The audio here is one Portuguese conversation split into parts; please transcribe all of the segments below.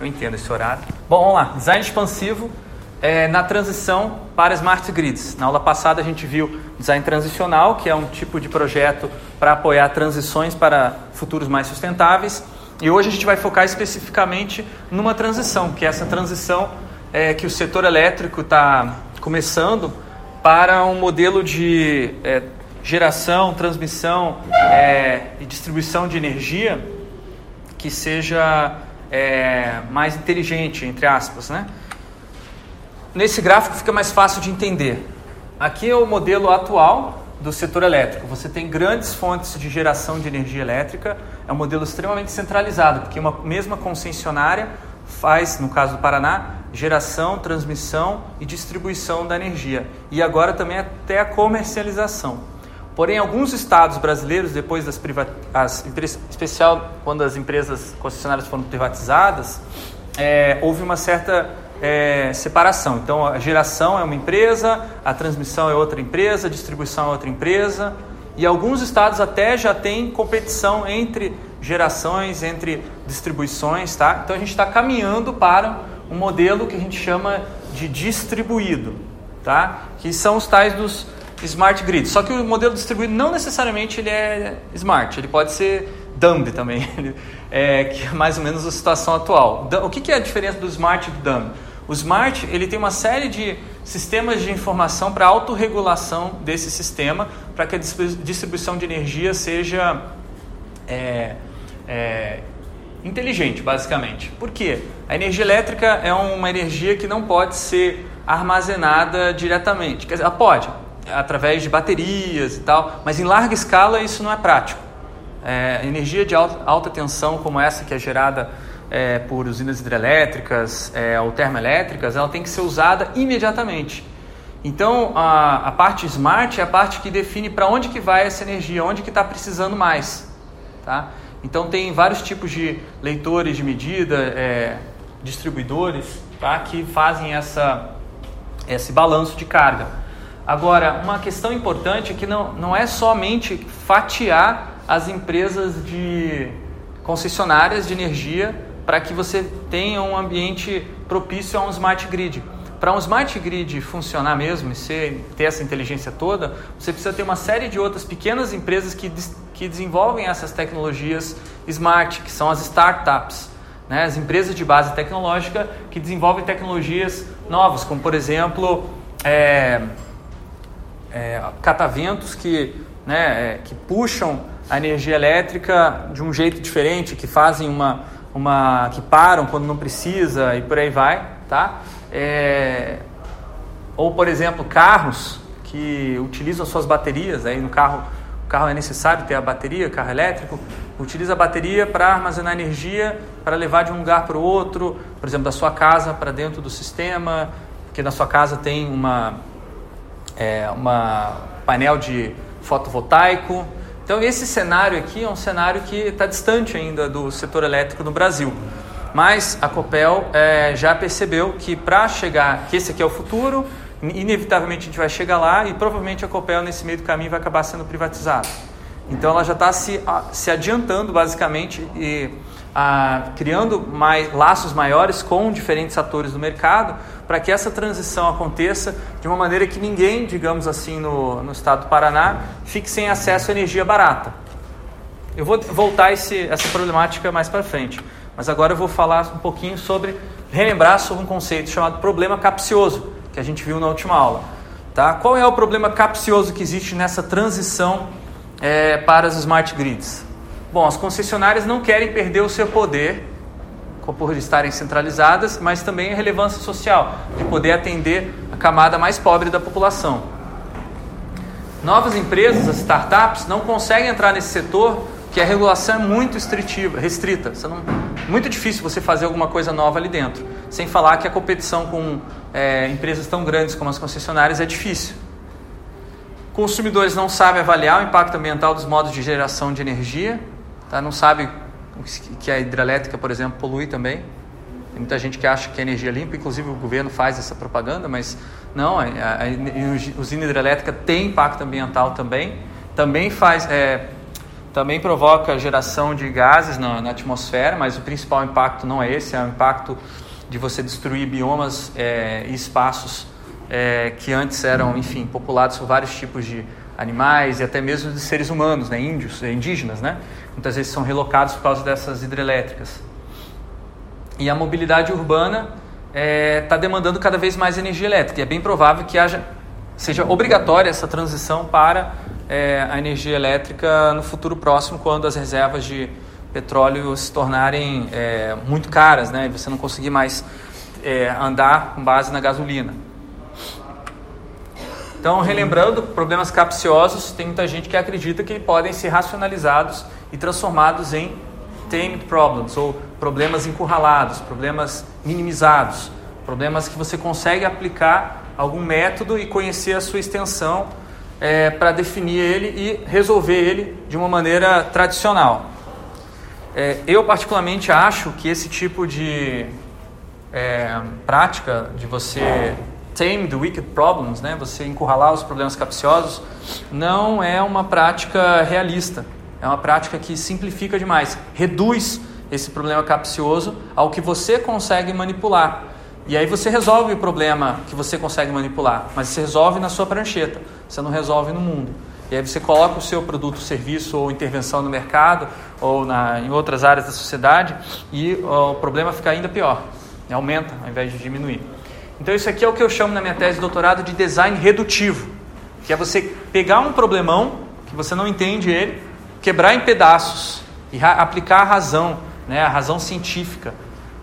Eu entendo esse horário. Bom, vamos lá. Design expansivo é, na transição para smart grids. Na aula passada a gente viu design transicional, que é um tipo de projeto para apoiar transições para futuros mais sustentáveis. E hoje a gente vai focar especificamente numa transição, que é essa transição é, que o setor elétrico está começando para um modelo de é, geração, transmissão é, e distribuição de energia que seja é, mais inteligente, entre aspas, né? Nesse gráfico fica mais fácil de entender. Aqui é o modelo atual do setor elétrico. Você tem grandes fontes de geração de energia elétrica. É um modelo extremamente centralizado, porque uma mesma concessionária faz, no caso do Paraná, geração, transmissão e distribuição da energia. E agora também até a comercialização. Porém, alguns estados brasileiros, depois das privatizações, especial quando as empresas concessionárias foram privatizadas, é, houve uma certa é, separação. Então, a geração é uma empresa, a transmissão é outra empresa, a distribuição é outra empresa. E alguns estados até já têm competição entre gerações, entre distribuições. Tá? Então, a gente está caminhando para um modelo que a gente chama de distribuído, tá? que são os tais dos smart grids. Só que o modelo distribuído não necessariamente ele é smart, ele pode ser dumb também, é, que é mais ou menos a situação atual. O que é a diferença do smart e do dumb? O Smart ele tem uma série de sistemas de informação para autorregulação desse sistema, para que a distribuição de energia seja é, é, inteligente, basicamente. Por quê? A energia elétrica é uma energia que não pode ser armazenada diretamente. Quer dizer, ela pode, através de baterias e tal, mas em larga escala isso não é prático. É, energia de alta, tensão como essa que é gerada é, por usinas hidrelétricas é, ou termoelétricas, ela tem que ser usada imediatamente. Então, a, a parte smart é a parte que define para onde que vai essa energia, onde que está precisando mais. Tá? Então, tem vários tipos de leitores de medida, é, distribuidores, tá? que fazem essa, esse balanço de carga. Agora, uma questão importante é que não, não é somente fatiar as empresas de concessionárias de energia para que você tenha um ambiente propício a um smart grid. Para um smart grid funcionar mesmo e ser, ter essa inteligência toda, você precisa ter uma série de outras pequenas empresas que, que desenvolvem essas tecnologias smart, que são as startups. Né? As empresas de base tecnológica que desenvolvem tecnologias novas, como por exemplo é, é, cataventos que, né, é, que puxam a energia elétrica de um jeito diferente, que fazem uma, uma que param quando não precisa e por aí vai, tá? É, ou por exemplo carros que utilizam suas baterias, aí no carro o carro é necessário ter a bateria, carro elétrico, utiliza a bateria para armazenar energia para levar de um lugar para o outro, por exemplo da sua casa para dentro do sistema, porque na sua casa tem uma é, uma painel de fotovoltaico então, esse cenário aqui é um cenário que está distante ainda do setor elétrico no Brasil. Mas a Copel é, já percebeu que para chegar, que esse aqui é o futuro, inevitavelmente a gente vai chegar lá e provavelmente a Copel nesse meio do caminho vai acabar sendo privatizada. Então ela já está se, se adiantando basicamente e a, criando mais, laços maiores com diferentes atores do mercado para que essa transição aconteça de uma maneira que ninguém, digamos assim, no, no estado do Paraná, fique sem acesso à energia barata. Eu vou voltar esse, essa problemática mais para frente, mas agora eu vou falar um pouquinho sobre, relembrar sobre um conceito chamado problema capcioso, que a gente viu na última aula. Tá? Qual é o problema capcioso que existe nessa transição é, para as smart grids? Bom, as concessionárias não querem perder o seu poder por estarem centralizadas, mas também a relevância social, de poder atender a camada mais pobre da população. Novas empresas, as startups, não conseguem entrar nesse setor que a regulação é muito restritiva, restrita. Não, muito difícil você fazer alguma coisa nova ali dentro. Sem falar que a competição com é, empresas tão grandes como as concessionárias é difícil. Consumidores não sabem avaliar o impacto ambiental dos modos de geração de energia, tá? não sabem que a hidrelétrica, por exemplo, polui também. Tem muita gente que acha que a energia é limpa, inclusive o governo faz essa propaganda, mas não, a, a, a usina hidrelétrica tem impacto ambiental também, também faz, é, também provoca geração de gases na, na, atmosfera, mas o principal impacto não é esse, é o impacto de você destruir biomas é, e espaços é, que antes eram, enfim, populados por vários tipos de animais e até mesmo de seres humanos, né, índios, indígenas, né? Muitas vezes são relocados por causa dessas hidrelétricas. E a mobilidade urbana está é, tá demandando cada vez mais energia elétrica. E é bem provável que haja, seja obrigatória essa transição para é, a energia elétrica no futuro próximo, quando as reservas de petróleo se tornarem é, muito caras, né? E você não conseguir mais é, andar com base na gasolina. Então, relembrando, problemas capciosos, tem muita gente que acredita que podem ser racionalizados e transformados em tamed problems, ou problemas encurralados, problemas minimizados, problemas que você consegue aplicar algum método e conhecer a sua extensão é, para definir ele e resolver ele de uma maneira tradicional. É, eu, particularmente, acho que esse tipo de é, prática de você tame the wicked problems, né, você encurralar os problemas capciosos, não é uma prática realista. É uma prática que simplifica demais, reduz esse problema capcioso ao que você consegue manipular. E aí você resolve o problema que você consegue manipular, mas você resolve na sua prancheta, você não resolve no mundo. E aí você coloca o seu produto, serviço ou intervenção no mercado ou na, em outras áreas da sociedade e ó, o problema fica ainda pior, aumenta ao invés de diminuir. Então isso aqui é o que eu chamo na minha tese de doutorado de design redutivo, que é você pegar um problemão que você não entende ele, quebrar em pedaços e aplicar a razão, né, a razão científica,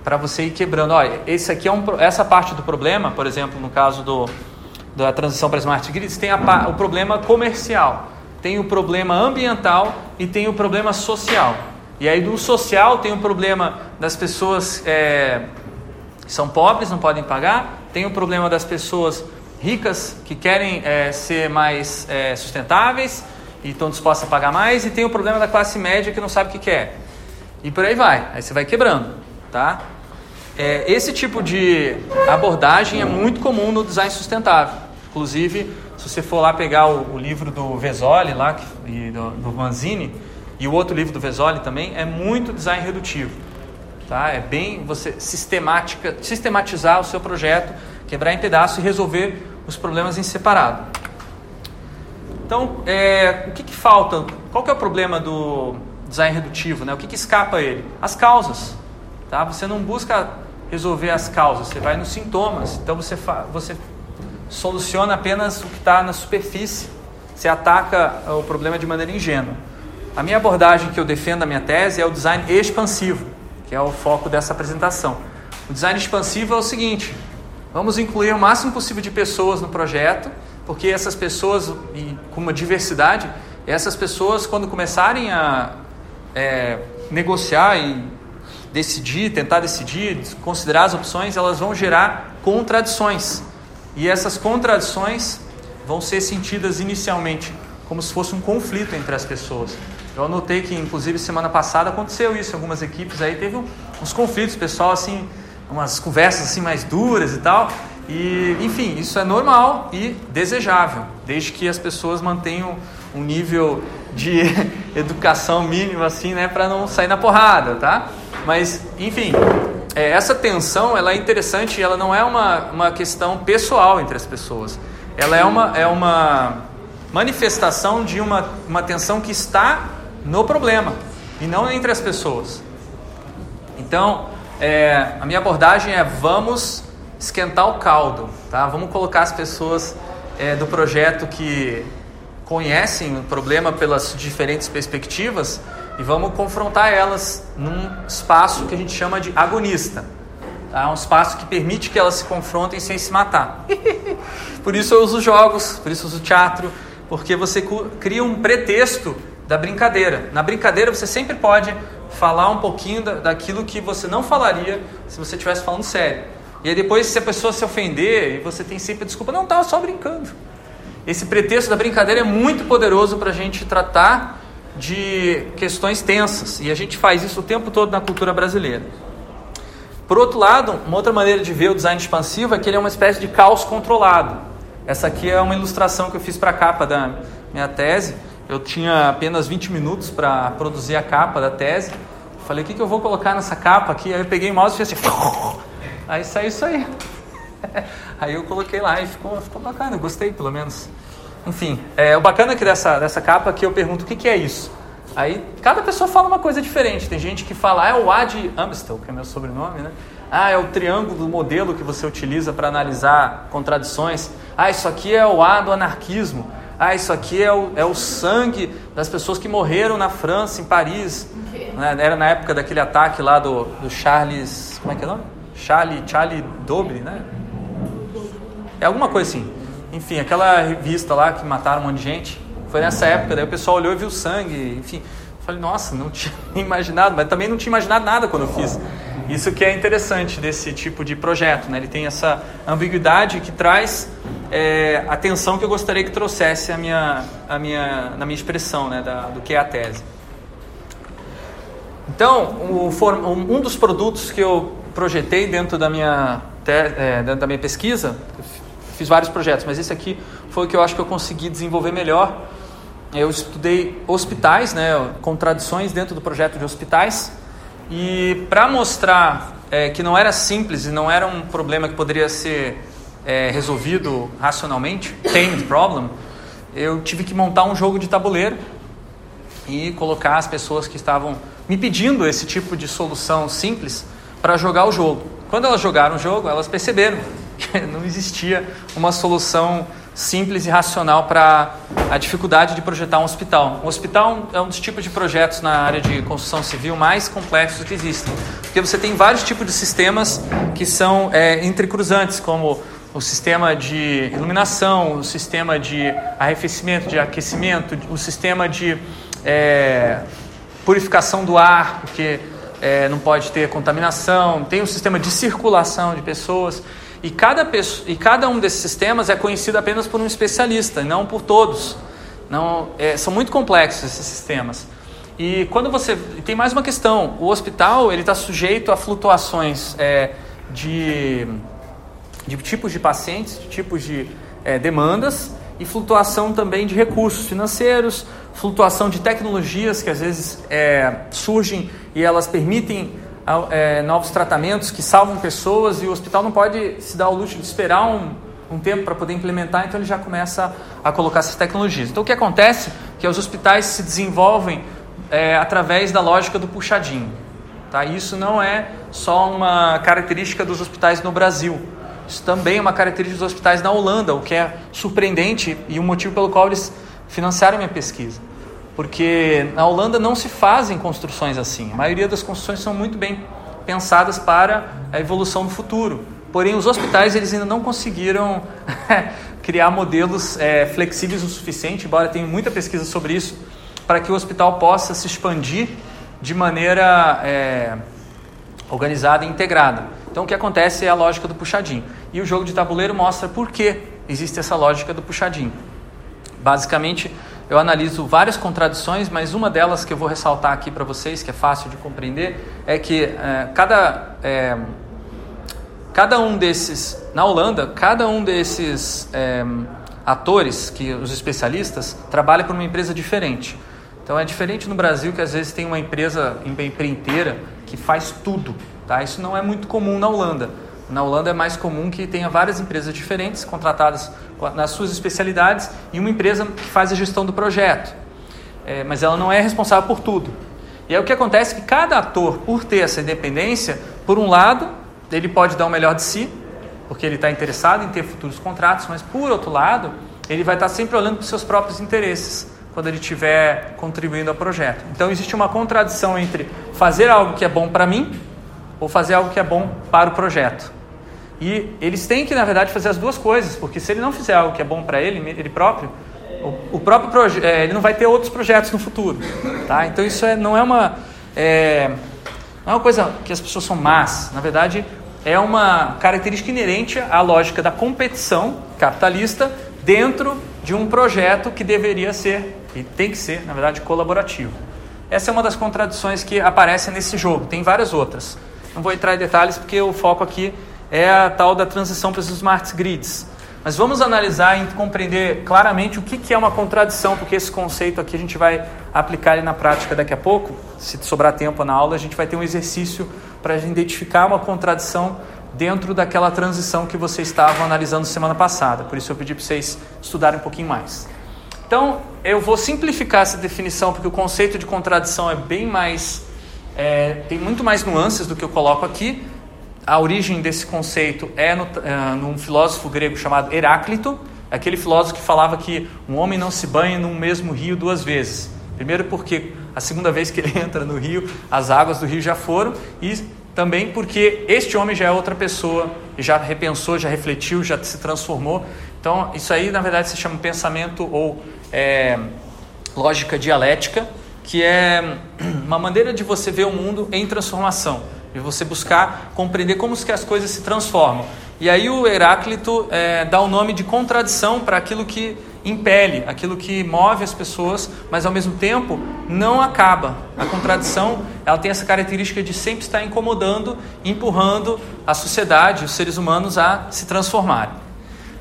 para você ir quebrando. Olha, esse aqui é um, essa parte do problema, por exemplo, no caso do, da transição para smart grids, tem a, o problema comercial, tem o problema ambiental e tem o problema social. E aí do social tem o problema das pessoas é, são pobres, não podem pagar, tem o problema das pessoas ricas que querem é, ser mais é, sustentáveis e estão dispostos a pagar mais, e tem o problema da classe média que não sabe o que quer. E por aí vai, aí você vai quebrando, tá? É, esse tipo de abordagem é muito comum no design sustentável. Inclusive, se você for lá pegar o, o livro do Vesoli lá, e do, do Manzini, e o outro livro do Vesoli também, é muito design redutivo. Tá? É bem você sistemática, sistematizar o seu projeto, quebrar em pedaços e resolver os problemas em separado. Então, é, o que, que, falta? Qual que é o problema do design redutivo? Né? O que, que escapa a ele? As causas. Tá? Você não busca resolver as causas, você vai nos sintomas. Então, você, você soluciona apenas o que está na superfície. Você ataca o problema de maneira ingênua. A minha abordagem que eu defendo na minha tese é o design expansivo, que é o foco dessa apresentação. O design expansivo é o seguinte: vamos incluir o máximo possível de pessoas no projeto porque essas pessoas, com uma diversidade, essas pessoas, quando começarem a é, negociar e decidir, tentar decidir, considerar as opções, elas vão gerar contradições. E essas contradições vão ser sentidas inicialmente como se fosse um conflito entre as pessoas. Eu anotei que, inclusive, semana passada aconteceu isso em algumas equipes, aí teve uns conflitos, pessoal, assim, umas conversas assim mais duras e tal. E, enfim, isso é normal e desejável, desde que as pessoas mantenham um nível de educação mínimo assim, né, para não sair na porrada, tá? Mas, enfim, é, essa tensão ela é interessante, ela não é uma, uma questão pessoal entre as pessoas. Ela é uma, é uma manifestação de uma, uma tensão que está no problema e não entre as pessoas. Então, é, a minha abordagem é vamos esquentar o caldo, tá? Vamos colocar as pessoas é, do projeto que conhecem o problema pelas diferentes perspectivas e vamos confrontar elas num espaço que a gente chama de agonista. Tá? Um espaço que permite que elas se confrontem sem se matar. por isso eu uso jogos, por isso eu uso teatro, porque você cria um pretexto da brincadeira. Na brincadeira você sempre pode falar um pouquinho daquilo que você não falaria se você estivesse falando sério. E aí depois, se a pessoa se ofender, você tem sempre a desculpa, não, estava só brincando. Esse pretexto da brincadeira é muito poderoso para a gente tratar de questões tensas. E a gente faz isso o tempo todo na cultura brasileira. Por outro lado, uma outra maneira de ver o design expansivo é que ele é uma espécie de caos controlado. Essa aqui é uma ilustração que eu fiz para a capa da minha tese. Eu tinha apenas 20 minutos para produzir a capa da tese. Falei, o que, que eu vou colocar nessa capa aqui? Aí eu peguei o mouse e fiz assim. Aí saiu isso aí. Aí eu coloquei lá e ficou, ficou bacana, gostei pelo menos. Enfim, é, o bacana aqui dessa, dessa capa é que eu pergunto o que, que é isso. Aí cada pessoa fala uma coisa diferente. Tem gente que fala, ah, é o Ad Amstel, que é meu sobrenome, né? Ah, é o triângulo do modelo que você utiliza para analisar contradições. Ah, isso aqui é o A do anarquismo. Ah, isso aqui é o, é o sangue das pessoas que morreram na França, em Paris. Né? Era na época daquele ataque lá do, do Charles. Como é que é o nome? Charlie, Charlie Dobre, né? É alguma coisa assim. Enfim, aquela revista lá que mataram um monte de gente. Foi nessa época, daí o pessoal olhou e viu sangue, enfim. Falei, nossa, não tinha imaginado, mas também não tinha imaginado nada quando eu fiz. Isso que é interessante desse tipo de projeto, né? Ele tem essa ambiguidade que traz é, atenção que eu gostaria que trouxesse a minha, a minha, na minha expressão, né? Da, do que é a tese. Então, o, um dos produtos que eu projetei dentro da minha, é, dentro da minha pesquisa, fiz vários projetos, mas esse aqui foi o que eu acho que eu consegui desenvolver melhor. Eu estudei hospitais, né, contradições dentro do projeto de hospitais, e para mostrar é, que não era simples e não era um problema que poderia ser é, resolvido racionalmente, tamed problem, eu tive que montar um jogo de tabuleiro e colocar as pessoas que estavam me pedindo esse tipo de solução simples para jogar o jogo. Quando elas jogaram o jogo, elas perceberam que não existia uma solução simples e racional para a dificuldade de projetar um hospital. Um hospital é um dos tipos de projetos na área de construção civil mais complexos que existem, porque você tem vários tipos de sistemas que são é, entrecruzantes, como o sistema de iluminação, o sistema de arrefecimento, de aquecimento, o sistema de é, purificação do ar, porque é, não pode ter contaminação, tem o um sistema de circulação de pessoas. E cada, e cada um desses sistemas é conhecido apenas por um especialista, não por todos. Não, é, são muito complexos esses sistemas. E quando você tem mais uma questão, o hospital ele está sujeito a flutuações é, de, de tipos de pacientes, de tipos de é, demandas e flutuação também de recursos financeiros, flutuação de tecnologias que às vezes é, surgem e elas permitem é, novos tratamentos que salvam pessoas e o hospital não pode se dar ao luxo de esperar um, um tempo para poder implementar, então ele já começa a, colocar essas tecnologias. Então o que acontece é que os hospitais se desenvolvem é, através da lógica do puxadinho. Tá? Isso não é só uma característica dos hospitais no Brasil. Isso também é uma característica dos hospitais na Holanda, o que é surpreendente e um motivo pelo qual eles financiaram minha pesquisa porque na Holanda não se fazem construções assim. A maioria das construções são muito bem pensadas para a evolução do futuro. Porém, os hospitais eles ainda não conseguiram criar modelos é, flexíveis o suficiente, embora tenha muita pesquisa sobre isso, para que o hospital possa se expandir de maneira é, organizada e integrada. Então, o que acontece é a lógica do puxadinho. E o jogo de tabuleiro mostra por que existe essa lógica do puxadinho. Basicamente, eu analiso várias contradições, mas uma delas que eu vou ressaltar aqui para vocês, que é fácil de compreender, é que é, cada, é, cada um desses, na Holanda, cada um desses é, atores, que os especialistas, trabalha por uma empresa diferente. Então é diferente no Brasil que às vezes tem uma empresa empreiteira que faz tudo. Tá? Isso não é muito comum na Holanda. Na Holanda é mais comum que tenha várias empresas diferentes contratadas nas suas especialidades e uma empresa que faz a gestão do projeto. É, mas ela não é responsável por tudo. E aí o que acontece é que cada ator, por ter essa independência, por um lado, ele pode dar o melhor de si, porque ele está interessado em ter futuros contratos, mas por outro lado, ele vai estar sempre olhando para os seus próprios interesses quando ele estiver contribuindo ao projeto. Então existe uma contradição entre fazer algo que é bom para mim ou fazer algo que é bom para o projeto. E eles têm que, na verdade, fazer as duas coisas, porque se ele não fizer algo que é bom para ele, ele próprio, o, o próprio é, ele não vai ter outros projetos no futuro, tá? Então isso é, não é uma é, não é uma coisa que as pessoas são más. Na verdade, é uma característica inerente à lógica da competição capitalista dentro de um projeto que deveria ser e tem que ser, na verdade, colaborativo. Essa é uma das contradições que aparecem nesse jogo. Tem várias outras. Não vou entrar em detalhes porque o foco aqui é a tal da transição para os smart grids. Mas vamos analisar e compreender claramente o que é uma contradição, porque esse conceito aqui a gente vai aplicar ele na prática daqui a pouco. Se sobrar tempo na aula, a gente vai ter um exercício para identificar uma contradição dentro daquela transição que vocês estavam analisando semana passada. Por isso eu pedi para vocês estudarem um pouquinho mais. Então, eu vou simplificar essa definição, porque o conceito de contradição é bem mais. É, tem muito mais nuances do que eu coloco aqui. A origem desse conceito é no, é, num filósofo grego chamado Heráclito, aquele filósofo que falava que um homem não se banha no mesmo rio duas vezes. Primeiro, porque a segunda vez que ele entra no rio, as águas do rio já foram, e também porque este homem já é outra pessoa, já repensou, já refletiu, já se transformou. Então, isso aí na verdade se chama pensamento ou é, lógica dialética, que é uma maneira de você ver o mundo em transformação, de você buscar compreender como que as coisas se transformam. E aí o Heráclito é, dá o nome de contradição para aquilo que impele, aquilo que move as pessoas, mas ao mesmo tempo não acaba. A contradição, ela tem essa característica de sempre estar incomodando, empurrando a sociedade, os seres humanos a se transformarem.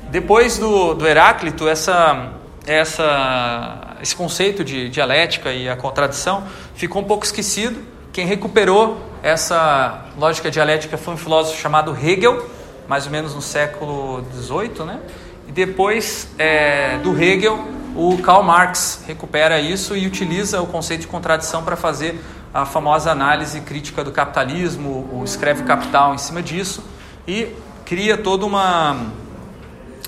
Depois do, do Heráclito, essa, essa, esse conceito de dialética e a contradição ficou um pouco esquecido. Quem recuperou essa lógica dialética foi um filósofo chamado Hegel, mais ou menos no século XVIII, né? E depois é, do Hegel, o Karl Marx recupera isso e utiliza o conceito de contradição para fazer a famosa análise crítica do capitalismo, o escreve Capital em cima disso e cria toda uma,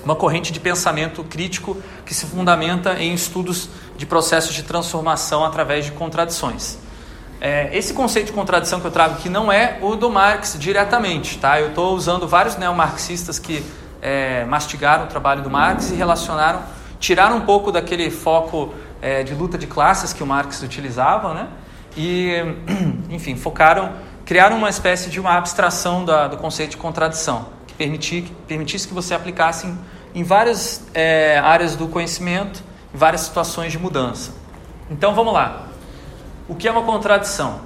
uma corrente de pensamento crítico que se fundamenta em estudos de processos de transformação através de contradições. É, esse conceito de contradição que eu trago aqui não é o do Marx diretamente, tá? Eu estou usando vários neomarxistas que é, mastigaram o trabalho do Marx e relacionaram, tiraram um pouco daquele foco é, de luta de classes que o Marx utilizava, né? E, enfim, focaram, criaram uma espécie de uma abstração da, do conceito de contradição, que, permitisse que você aplicasse em, em várias é, áreas do conhecimento, em várias situações de mudança. Então, vamos lá. O que é uma contradição?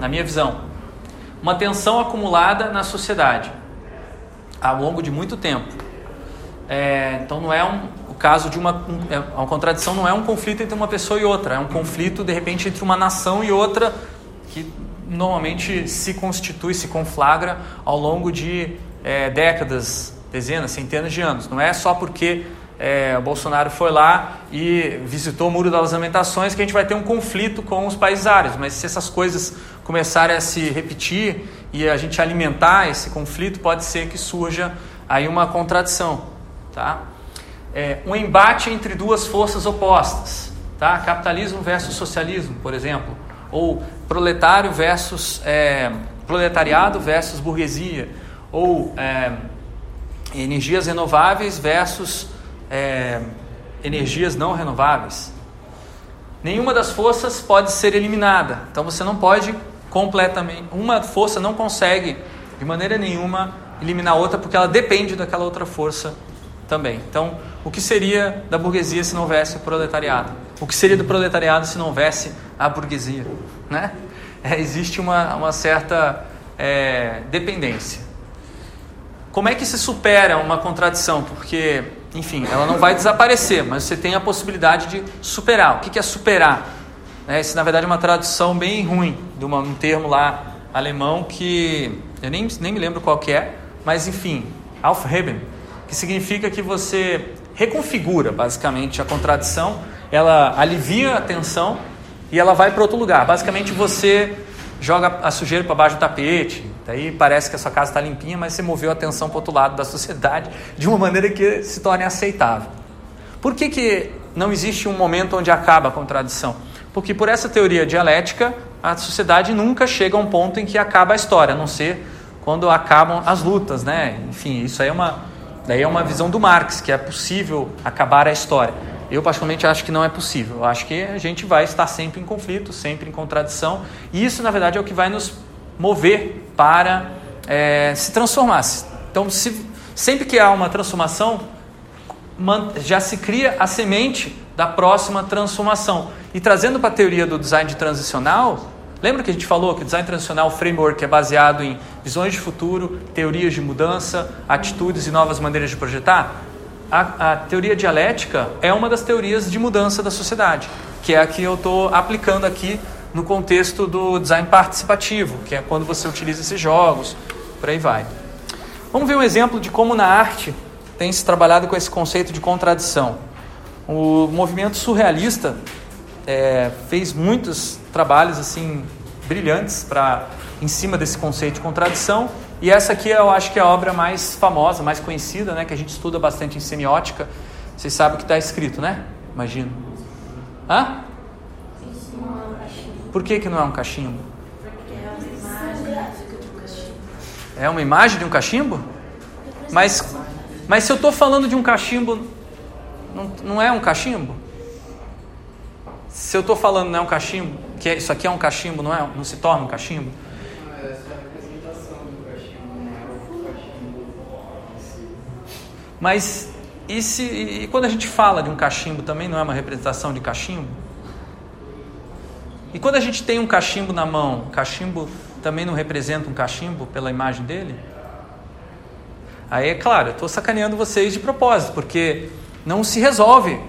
Na minha visão, uma tensão acumulada na sociedade ao longo de muito tempo. É, então não é um, o caso de uma, um, é, uma contradição, não é um conflito entre uma pessoa e outra, é um conflito de repente entre uma nação e outra que normalmente se constitui, se conflagra ao longo de é, décadas, dezenas, centenas de anos. Não é só porque é, Bolsonaro foi lá e visitou o Muro das Lamentações que a gente vai ter um conflito com os países árabes. Mas se essas coisas começarem a se repetir e a gente alimentar esse conflito, pode ser que surja aí uma contradição, tá? É, um embate entre duas forças opostas, tá? Capitalismo versus socialismo, por exemplo, ou proletário versus é, proletariado versus burguesia, ou é, energias renováveis versus é, energias não renováveis. Nenhuma das forças pode ser eliminada, então você não pode completamente. Uma força não consegue, de maneira nenhuma, eliminar outra, porque ela depende daquela outra força também. Então, o que seria da burguesia se não houvesse o proletariado? O que seria do proletariado se não houvesse a burguesia? Né? É, existe uma, uma certa é, dependência. Como é que se supera uma contradição? Porque, enfim, ela não vai desaparecer, mas você tem a possibilidade de superar. O que é superar? É, isso, na verdade, é uma tradução bem ruim de uma, um termo lá alemão que eu nem, nem me lembro qual que é, mas enfim, Aufheben, que significa que você reconfigura basicamente a contradição, ela alivia a tensão e ela vai para outro lugar. Basicamente você joga a sujeira para baixo do tapete, daí parece que a sua casa está limpinha, mas você moveu a atenção para outro lado da sociedade de uma maneira que se torne aceitável. Por que, que não existe um momento onde acaba a contradição? Porque por essa teoria dialética, a sociedade nunca chega a um ponto em que acaba a história, a não ser quando acabam as lutas, né? Enfim, isso aí é uma, daí é uma visão do Marx, que é possível acabar a história. Eu, particularmente, acho que não é possível. Eu acho que a gente vai estar sempre em conflito, sempre em contradição. E isso, na verdade, é o que vai nos mover para é, se transformar. Então, se, sempre que há uma transformação, já se cria a semente da próxima transformação. E trazendo para a teoria do design transicional, Lembra que a gente falou que o design transicional framework é baseado em visões de futuro, teorias de mudança, atitudes e novas maneiras de projetar? A, a teoria dialética é uma das teorias de mudança da sociedade, que é a que eu estou aplicando aqui no contexto do design participativo, que é quando você utiliza esses jogos, por aí vai. Vamos ver um exemplo de como na arte tem se trabalhado com esse conceito de contradição. O movimento surrealista é, fez muitos trabalhos assim brilhantes para em cima desse conceito de contradição e essa aqui eu acho que é a obra mais famosa, mais conhecida, né, que a gente estuda bastante em semiótica. Vocês sabem o que está escrito, né? Imagino. Hã? Por que, que não é um cachimbo? É uma imagem de um cachimbo? Mas, mas se eu estou falando de um cachimbo, não, não é um cachimbo? Se eu estou falando não é um cachimbo, que é, isso aqui é um cachimbo, não é? Não se torna um cachimbo? Mas e, se, e quando a gente fala de um cachimbo, também não é uma representação de cachimbo? E quando a gente tem um cachimbo na mão, cachimbo também não representa um cachimbo pela imagem dele? Aí é claro, eu estou sacaneando vocês de propósito, porque não se resolve.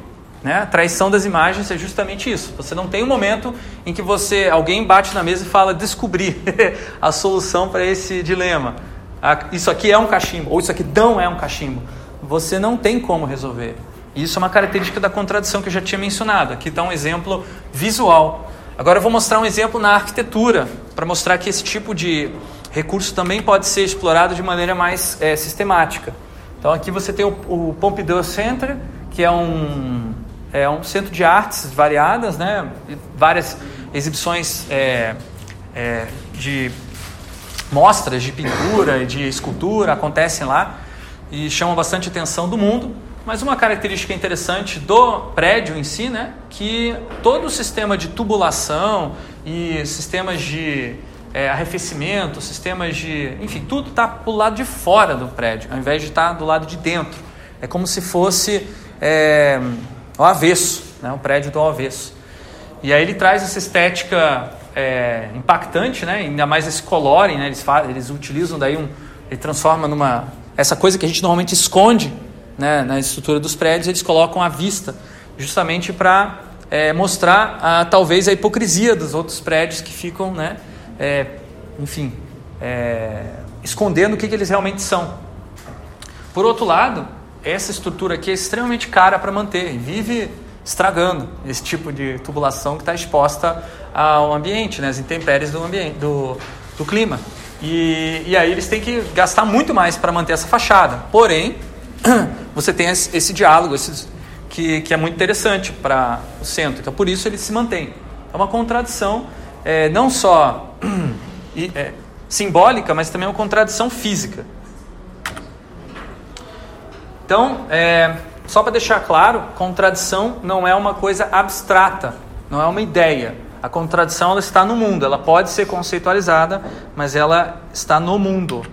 Né? A traição das imagens é justamente isso. Você não tem um momento em que você alguém bate na mesa e fala descobrir a solução para esse dilema. Isso aqui é um cachimbo, ou isso aqui não é um cachimbo. Você não tem como resolver. Isso é uma característica da contradição que eu já tinha mencionado. Aqui está um exemplo visual. Agora eu vou mostrar um exemplo na arquitetura, para mostrar que esse tipo de recurso também pode ser explorado de maneira mais é, sistemática. Então aqui você tem o, o, Pompidou Center, que é um, é um centro de artes variadas, né? várias exibições é, é, de mostras de pintura e de escultura acontecem lá e chamam bastante atenção do mundo. Mas uma característica interessante do prédio em si, né, que todo o sistema de tubulação e sistemas de é, arrefecimento, sistemas de. Enfim, tudo está para o lado de fora do prédio, ao invés de estar tá do lado de dentro. É como se fosse é, o avesso, né, o prédio do avesso. E aí ele traz essa estética é, impactante, né, ainda mais esse colorem, né, eles, eles utilizam daí um. Ele transforma numa. Essa coisa que a gente normalmente esconde né, na estrutura dos prédios, eles colocam à vista, justamente para é, mostrar a, talvez a hipocrisia dos outros prédios que ficam né, é, enfim, é, escondendo o que, que eles realmente são. Por outro lado, essa estrutura aqui é extremamente cara para manter vive estragando esse tipo de tubulação que está exposta ao ambiente, né, às intempéries do, ambiente, do, do clima. E, e aí eles têm que gastar muito mais para manter essa fachada. Porém, você tem esse, esse diálogo que, que é muito interessante para o centro. Então, por isso ele se mantém. É uma contradição é, não só é, simbólica, mas também uma contradição física. Então, é, só para deixar claro, contradição não é uma coisa abstrata, não é uma ideia. A contradição ela está no mundo, ela pode ser conceitualizada, mas ela está no mundo,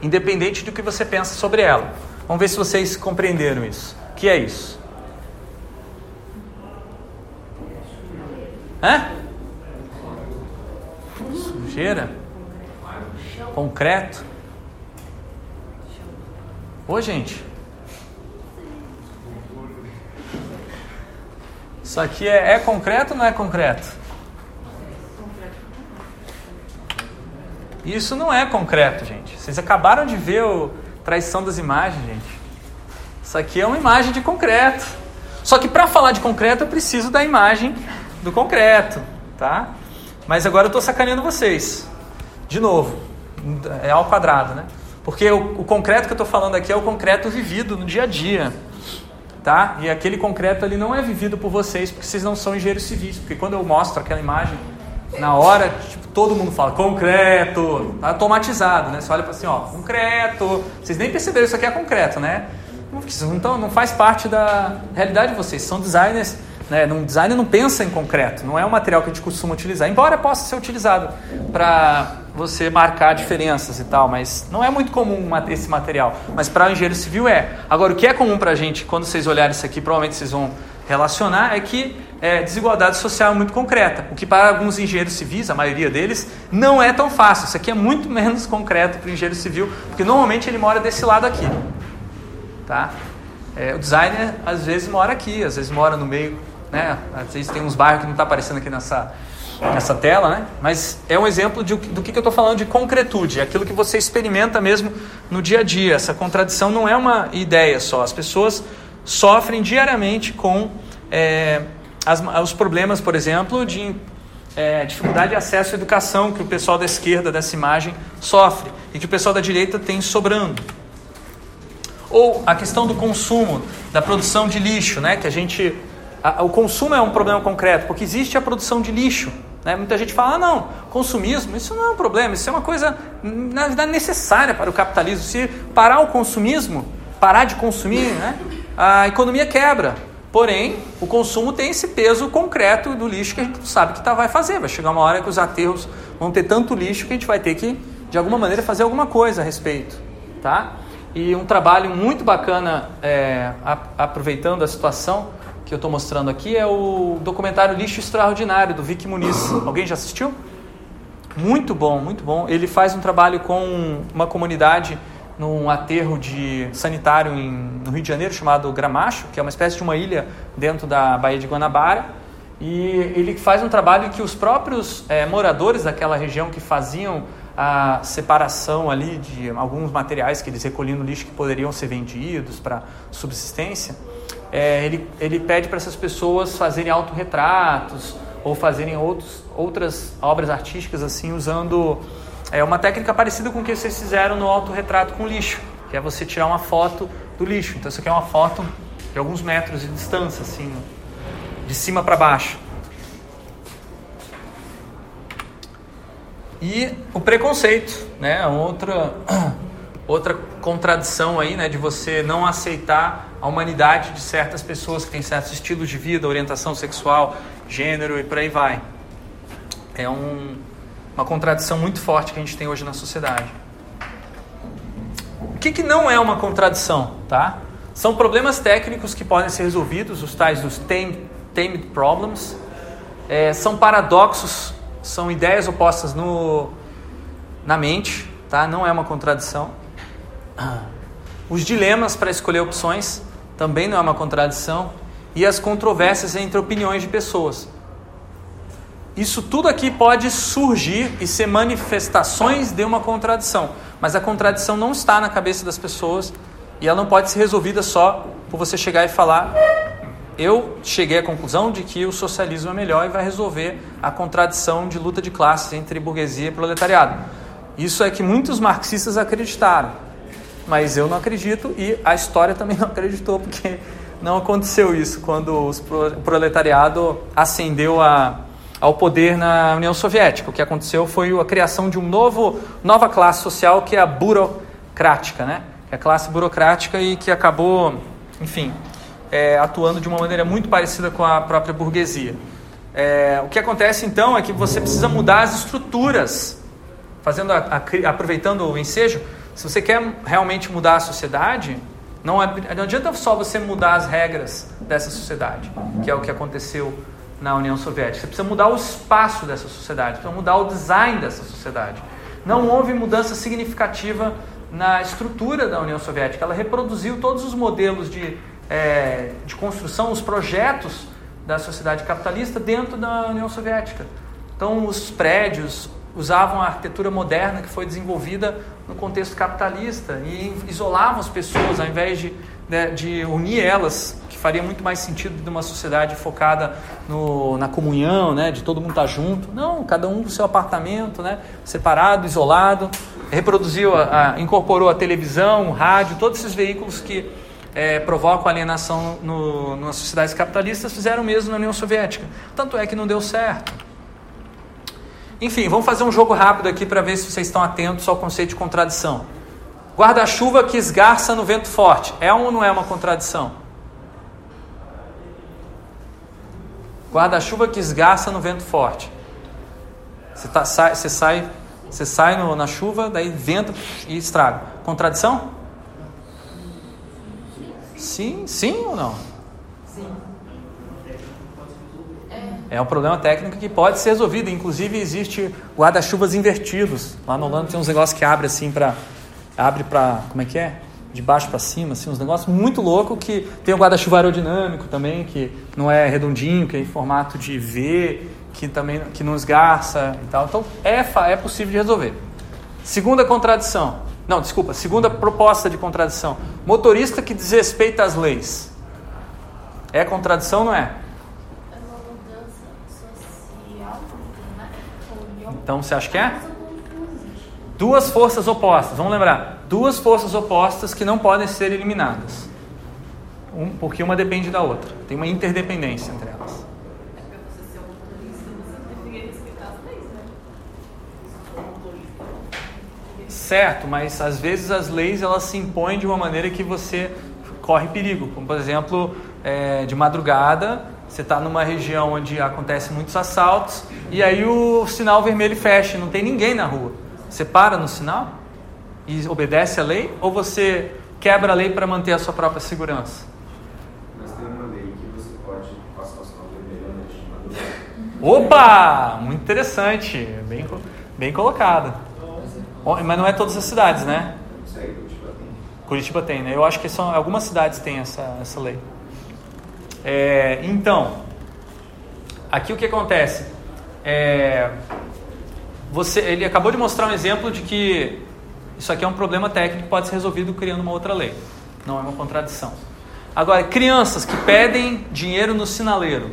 independente do que você pensa sobre ela. Vamos ver se vocês compreenderam isso. O que é isso? Hã? Sujeira? Concreto? Ô, gente. Isso aqui é, é concreto ou não é concreto? Isso não é concreto, gente. Vocês acabaram de ver o traição das imagens, gente. Isso aqui é uma imagem de concreto. Só que para falar de concreto eu preciso da imagem do concreto, tá? Mas agora eu estou sacaneando vocês. De novo, é ao quadrado, né? Porque o, o concreto que eu estou falando aqui é o concreto vivido no dia a dia. Tá? E aquele concreto ali não é vivido por vocês, porque vocês não são engenheiros civis. Porque quando eu mostro aquela imagem, na hora, tipo, todo mundo fala concreto, tá automatizado, né? Você olha para assim, ó, concreto. Vocês nem perceberam isso aqui é concreto, né? Então não faz parte da realidade de vocês. São designers né? Um designer não pensa em concreto, não é um material que a gente costuma utilizar, embora possa ser utilizado para você marcar diferenças e tal, mas não é muito comum esse material. Mas para o engenheiro civil é. Agora, o que é comum para gente, quando vocês olharem isso aqui, provavelmente vocês vão relacionar, é que é, desigualdade social muito concreta, o que para alguns engenheiros civis, a maioria deles, não é tão fácil. Isso aqui é muito menos concreto para o engenheiro civil, porque normalmente ele mora desse lado aqui. Tá? É, o designer às vezes mora aqui, às vezes mora no meio, né? às vezes tem uns bairros que não está aparecendo aqui nessa, nessa tela, né? mas é um exemplo de, do que, que eu estou falando de concretude, é aquilo que você experimenta mesmo no dia a dia. Essa contradição não é uma ideia só, as pessoas sofrem diariamente com. É, as, os problemas, por exemplo, de é, dificuldade de acesso à educação que o pessoal da esquerda dessa imagem sofre e que o pessoal da direita tem sobrando. Ou a questão do consumo, da produção de lixo, né? que a gente. A, o consumo é um problema concreto, porque existe a produção de lixo. Né? Muita gente fala, ah, não, consumismo, isso não é um problema, isso é uma coisa, na verdade, necessária para o capitalismo. Se parar o consumismo, parar de consumir, né? a economia quebra. Porém, o consumo tem esse peso concreto do lixo que a gente sabe que tá, vai fazer. Vai chegar uma hora que os aterros vão ter tanto lixo que a gente vai ter que, de alguma maneira, fazer alguma coisa a respeito. Tá? E um trabalho muito bacana, é, a, aproveitando a situação que eu estou mostrando aqui, é o documentário Lixo Extraordinário, do Vic Muniz. Alguém já assistiu? Muito bom, muito bom. Ele faz um trabalho com uma comunidade num aterro de sanitário em, no Rio de Janeiro chamado Gramacho, que é uma espécie de uma ilha dentro da Baía de Guanabara. E ele faz um trabalho que os próprios é, moradores daquela região que faziam a separação ali de alguns materiais que eles recolhiam no lixo que poderiam ser vendidos para subsistência, é, ele, ele pede para essas pessoas fazerem autorretratos ou fazerem outros, outras obras artísticas assim usando é uma técnica parecida com o que vocês fizeram no autorretrato com lixo, que é você tirar uma foto do lixo. Então, isso aqui é uma foto de alguns metros de distância, assim, de cima para baixo. E o preconceito, né? Outra, outra contradição aí, né? De você não aceitar a humanidade de certas pessoas que têm certos estilos de vida, orientação sexual, gênero e por aí vai. É um, uma contradição muito forte que a gente tem hoje na sociedade. O que, que não é uma contradição? Tá? São problemas técnicos que podem ser resolvidos, os tais dos tamed problems. É, são paradoxos, são ideias opostas no, na mente, tá? não é uma contradição. Os dilemas para escolher opções também não é uma contradição. E as controvérsias entre opiniões de pessoas. Isso tudo aqui pode surgir e ser manifestações de uma contradição, mas a contradição não está na cabeça das pessoas e ela não pode ser resolvida só por você chegar e falar: eu cheguei à conclusão de que o socialismo é melhor e vai resolver a contradição de luta de classes entre burguesia e proletariado. Isso é que muitos marxistas acreditaram, mas eu não acredito e a história também não acreditou porque não aconteceu isso quando o proletariado ascendeu a ao poder na União Soviética. O que aconteceu foi a criação de uma nova classe social que é a burocrática, né? É a classe burocrática e que acabou, enfim, é, atuando de uma maneira muito parecida com a própria burguesia. É, o que acontece então é que você precisa mudar as estruturas, fazendo a, a, aproveitando o ensejo. Se você quer realmente mudar a sociedade, não, é, não adianta só você mudar as regras dessa sociedade, que é o que aconteceu na União Soviética. Você precisa mudar o espaço dessa sociedade, precisa mudar o design dessa sociedade. Não houve mudança significativa na estrutura da União Soviética. Ela reproduziu todos os modelos de, é, de construção, os projetos da sociedade capitalista dentro da União Soviética. Então, os prédios usavam a arquitetura moderna que foi desenvolvida no contexto capitalista e isolavam as pessoas ao invés de, né, de unir elas faria muito mais sentido de uma sociedade focada no, na comunhão, né, de todo mundo estar junto. Não, cada um no seu apartamento, né, separado, isolado. Reproduziu, a, a, incorporou a televisão, o rádio, todos esses veículos que é, provocam alienação no, nas sociedades capitalistas, fizeram mesmo na União Soviética. Tanto é que não deu certo. Enfim, vamos fazer um jogo rápido aqui para ver se vocês estão atentos ao conceito de contradição. Guarda-chuva que esgarça no vento forte. É ou não é uma contradição? Guarda-chuva que esgarça no vento forte. Você, tá, sai, você sai, você sai no, na chuva, daí vento e estraga. Contradição? Sim, sim ou não? Sim. É um problema técnico que pode ser resolvido. Inclusive existe guarda-chuvas invertidos. Lá no Holanda tem uns negócios que abre assim para abre para como é que é? De baixo para cima, assim, uns negócios muito loucos que tem o guarda-chuva aerodinâmico também, que não é redondinho, que é em formato de V, que também que não esgarça e tal. Então é é possível de resolver. Segunda contradição. Não, desculpa, segunda proposta de contradição. Motorista que desrespeita as leis. É contradição, não é? Então você acha que é? Duas forças opostas, vamos lembrar. Duas forças opostas que não podem ser eliminadas. Um, porque uma depende da outra. Tem uma interdependência entre elas. Certo, mas às vezes as leis elas se impõem de uma maneira que você corre perigo. Como por exemplo, é, de madrugada, você está numa região onde acontecem muitos assaltos e aí o sinal vermelho fecha, não tem ninguém na rua. Você para no sinal e obedece a lei ou você quebra a lei para manter a sua própria segurança? Mas tem uma lei que você pode passar o sinal vermelho à noite Opa! Muito interessante, bem, bem colocado. Mas não é todas as cidades, né? Sei, Curitiba tem. Curitiba tem, né? Eu acho que são, algumas cidades têm essa, essa lei. É, então, aqui o que acontece? É, você, ele acabou de mostrar um exemplo de que isso aqui é um problema técnico que pode ser resolvido criando uma outra lei. Não é uma contradição. Agora, crianças que pedem dinheiro no sinaleiro.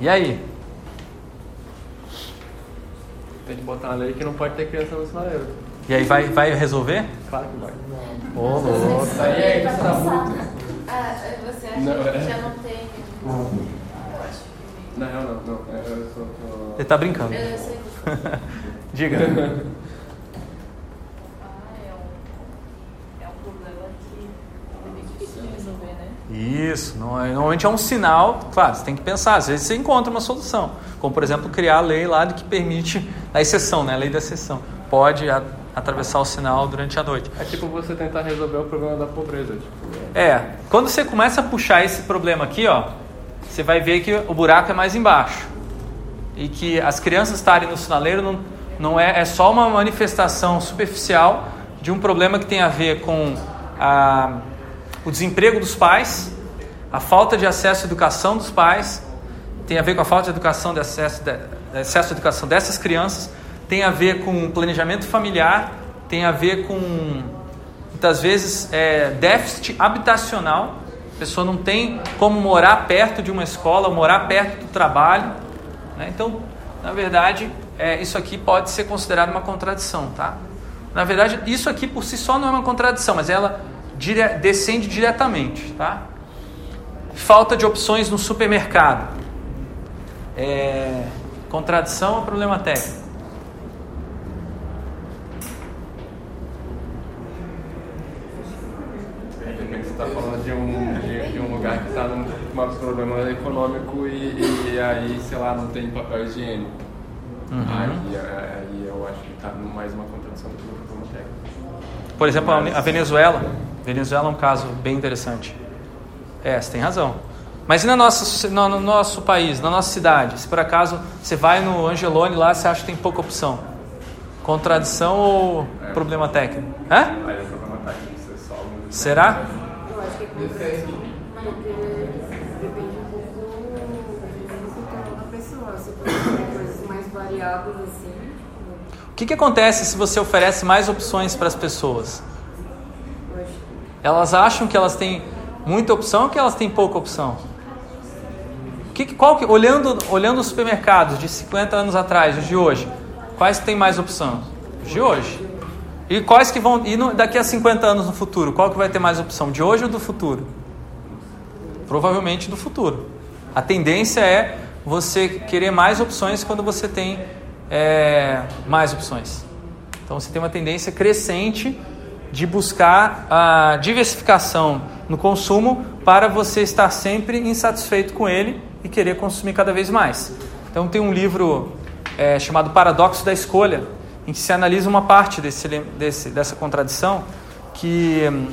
E aí? Tem que botar uma lei que não pode ter criança no sinaleiro. E aí vai, vai resolver? Claro que vai. Ô, louco. Isso aí é isso da multa. Ah, você acha Não, é. que já não tem? Que Não, não, não. é, Eu só tô... Ele tá brincando. Eu sei. Diga. Ah, é um, é um problema que é difícil de resolver, né? Isso, não é- normalmente é um sinal, claro, você tem que pensar, às vezes você encontra uma solução, como por exemplo criar a lei lá do que permite a exceção, né, a lei da exceção, pode a- atravessar o sinal durante a noite. É tipo você tentar resolver o problema da pobreza. Tipo, É, quando você começa a puxar esse problema aqui, ó, você vai ver que o buraco é mais embaixo e que as crianças estarem no sinaleiro não, não é, é só uma manifestação superficial de um problema que tem a ver com a, o desemprego dos pais, a falta de acesso à educação dos pais, tem a ver com a falta de educação, de acesso, de, de acesso à educação dessas crianças, tem a ver com planejamento familiar, tem a ver com muitas vezes é, déficit habitacional. Pessoa não tem como morar perto de uma escola, morar perto do trabalho. né? Então, na verdade, é, isso aqui pode ser considerado uma contradição, tá? Na verdade, isso aqui por si só não é uma contradição, mas ela dire- descende diretamente, tá? Falta de opções no supermercado. É, contradição ou problema técnico? de repente você está falando de um, de, de um lugar que está num um problema econômico e, e aí, sei lá, não tem papel higiênico. Uhum. Aí, aí eu acho que está mais uma contradição do que um problema técnico. Por exemplo, a a Venezuela. Venezuela é um caso bem interessante. É, você tem razão. Mas e na nossa, no, no nosso país, na nossa cidade? Se por acaso você vai no Angelone lá, você acha que tem pouca opção? Contradição ou É. problema técnico? Hã? Aí é problema técnico, você solve. Será? Eu acho que é contradição, porque depende um pouco do físico da pessoa. Se for coisas variáveis assim, O que, que acontece se você oferece mais opções para as pessoas? Elas acham que elas têm muita opção ou que elas têm pouca opção? Que, qual que, olhando, olhando os supermercados de 50 anos atrás, os de hoje, quais têm mais opção? Os de hoje. E quais que vão. E no- daqui a 50 anos no futuro, qual que vai ter mais opção? De hoje ou do futuro? Provavelmente do futuro. A tendência é você querer mais opções quando você tem é, mais opções. Então você tem uma tendência crescente de buscar a diversificação no consumo para você estar sempre insatisfeito com ele e querer consumir cada vez mais. Então tem um livro é, chamado Paradoxo da Escolha, em que se analisa uma parte desse, desse- dessa contradição que hum,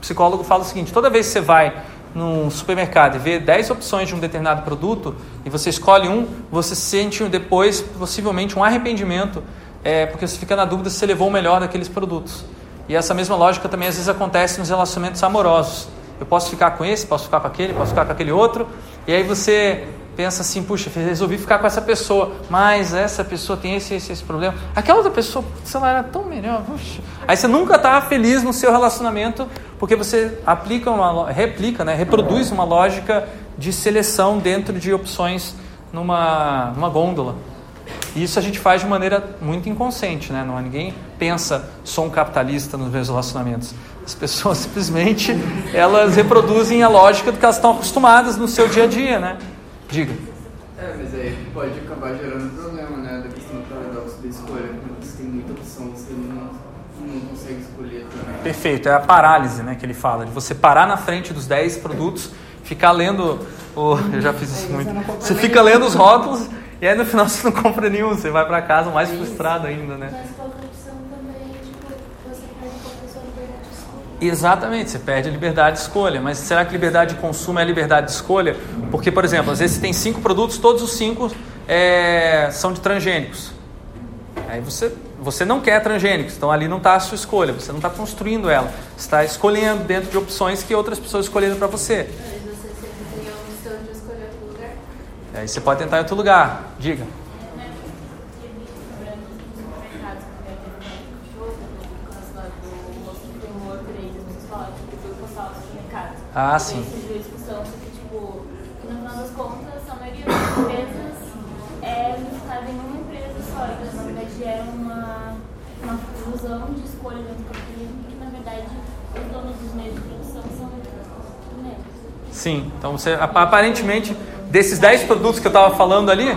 psicólogo fala o seguinte: toda vez que você vai num supermercado e vê 10 opções de um determinado produto e você escolhe um, você sente depois possivelmente um arrependimento, é, porque você fica na dúvida se você levou o melhor daqueles produtos. E essa mesma lógica também às vezes acontece nos relacionamentos amorosos. Eu posso ficar com esse, posso ficar com aquele, posso ficar com aquele outro, e aí você pensa assim, puxa, resolvi ficar com essa pessoa, mas essa pessoa tem esse, esse, esse problema. Aquela outra pessoa, sei lá, era tão melhor. Puxa. Aí você nunca está feliz no seu relacionamento porque você aplica uma, replica, né, reproduz uma lógica de seleção dentro de opções numa, numa gôndola. E isso a gente faz de maneira muito inconsciente, né? Não há ninguém pensa, sou um capitalista nos meus relacionamentos. As pessoas simplesmente elas reproduzem a lógica do que elas estão acostumadas no seu dia a dia, né? Diga. É, mas aí pode acabar gerando problema, né? Da questão do paradoxo da escolha. Quando você tem muita opção, você não, não consegue escolher também. Perfeito, é a parálise né, que ele fala, de você parar na frente dos 10 produtos, ficar lendo. O, eu já fiz isso muito. Você fica lendo os rótulos e aí no final você não compra nenhum, você vai para casa mais frustrado ainda, né? Mas com a corrupção também, tipo, você perde pouco a sua liberdade de escolha. Exatamente, você perde a liberdade de escolha. Mas será que liberdade de consumo é liberdade de escolha? Porque, por exemplo, às vezes você tem cinco produtos, todos os cinco é, são de transgênicos. Aí você, você não quer transgênicos, então ali não está a sua escolha, você não está construindo ela. Você está escolhendo dentro de opções que outras pessoas escolheram para você. Mas você sempre tem a opção de escolher outro lugar. Aí você pode tentar em outro lugar. Diga. Ah, sim. Surgiu a discussão porque, tipo, no final das contas, a maioria das empresas é listada em uma empresa só. Então, na verdade, é uma, uma fusão de escolha dentro do capitalismo, que, na verdade, os donos dos meios de produção são negros. Sim, então você aparentemente desses 10 produtos que eu estava falando ali,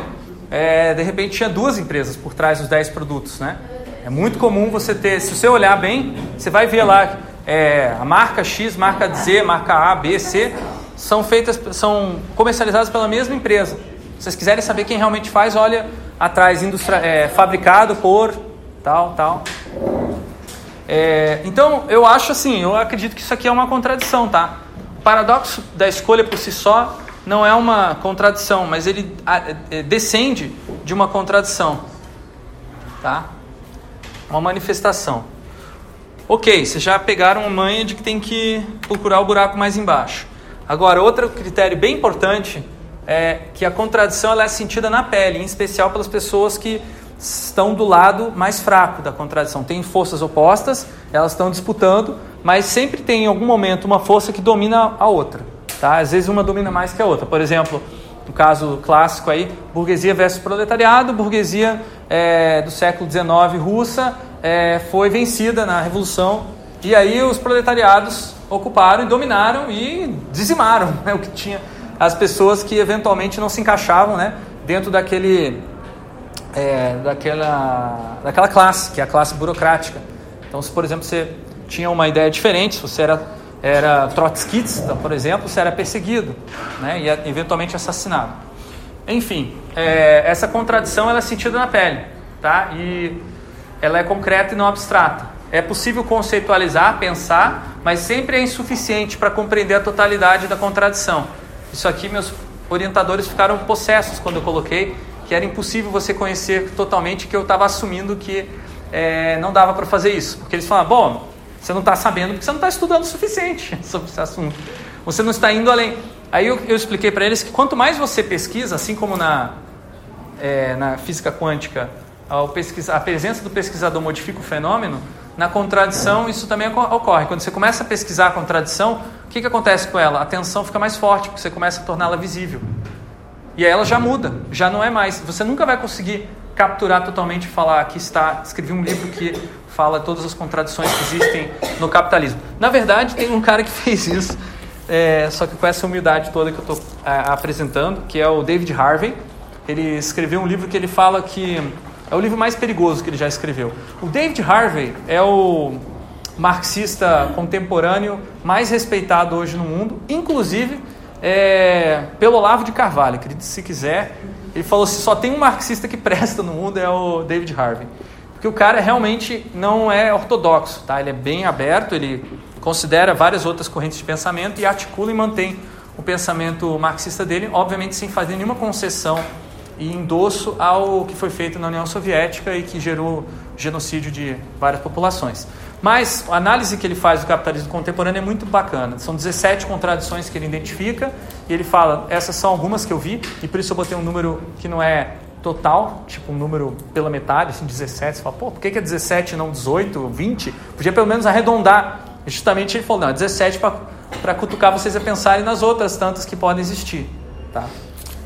é, de repente tinha duas empresas por trás dos 10 produtos, né? É muito comum você ter, se você olhar bem, você vai ver lá é, a marca X, marca Z, marca A, B, C, são feitas, são comercializadas pela mesma empresa. Se vocês quiserem saber quem realmente faz, olha atrás, industria, é, fabricado por tal, tal. É, então, eu acho assim, eu acredito que isso aqui é uma contradição, tá? O paradoxo da escolha por si só não é uma contradição, mas ele é, descende de uma contradição, tá? Uma manifestação. Ok, vocês já pegaram a manha de que tem que procurar o buraco mais embaixo. Agora, outro critério bem importante é que a contradição ela é sentida na pele, em especial pelas pessoas que estão do lado mais fraco da contradição. Tem forças opostas, elas estão disputando, mas sempre tem em algum momento uma força que domina a outra. Tá? Às vezes uma domina mais que a outra. Por exemplo, no caso clássico aí, burguesia versus proletariado, burguesia é, do século XIX russa é, foi vencida na Revolução e aí os proletariados ocuparam e dominaram e dizimaram né, o que tinha as pessoas que eventualmente não se encaixavam né, dentro daquele é, daquela, daquela classe, que é a classe burocrática. Então, se por exemplo você tinha uma ideia diferente, se você era, era trotskista, por exemplo, você era perseguido né, e eventualmente assassinado. Enfim, é, essa contradição ela é sentida na pele, tá? E ela é concreta e não abstrata. É possível conceitualizar, pensar, mas sempre é insuficiente para compreender a totalidade da contradição. Isso aqui meus orientadores ficaram possessos quando eu coloquei que era impossível você conhecer totalmente, que eu estava assumindo que é, não dava para fazer isso. Porque eles falavam, bom, você não está sabendo porque você não está estudando o suficiente sobre esse assunto. Você não está indo além. Aí eu, eu expliquei para eles que quanto mais você pesquisa, assim como na, é, na física quântica, pesquisa, a presença do pesquisador modifica o fenômeno, na contradição isso também ocorre. Quando você começa a pesquisar a contradição, o que, que acontece com ela? A tensão fica mais forte, porque você começa a torná-la visível. E aí ela já muda, já não é mais. Você nunca vai conseguir capturar totalmente e falar aqui está, escrevi um livro que fala todas as contradições que existem no capitalismo. Na verdade, tem um cara que fez isso, é, só que com essa humildade toda que eu estou é, apresentando, que é o David Harvey. Ele escreveu um livro que ele fala que é o livro mais perigoso que ele já escreveu. O David Harvey é o marxista contemporâneo mais respeitado hoje no mundo, inclusive é, pelo Olavo de Carvalho, acredite se quiser. Ele falou: se só tem um marxista que presta no mundo é o David Harvey. Porque o cara realmente não é ortodoxo, tá? Ele é bem aberto, ele considera várias outras correntes de pensamento e articula e mantém o pensamento marxista dele, obviamente sem fazer nenhuma concessão e endosso ao que foi feito na União Soviética e que gerou genocídio de várias populações. Mas a análise que ele faz do capitalismo contemporâneo é muito bacana. São 17 contradições que ele identifica e ele fala, essas são algumas que eu vi e por isso eu botei um número que não é total, tipo um número pela metade, assim, 17. Você fala, pô, por que, é 17 e não 18, 20? Podia pelo menos arredondar. Justamente ele falou, não, é 17 para cutucar vocês a pensarem nas outras tantas que podem existir. Tá?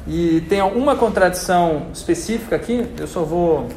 E tem uma contradição específica aqui, eu só vou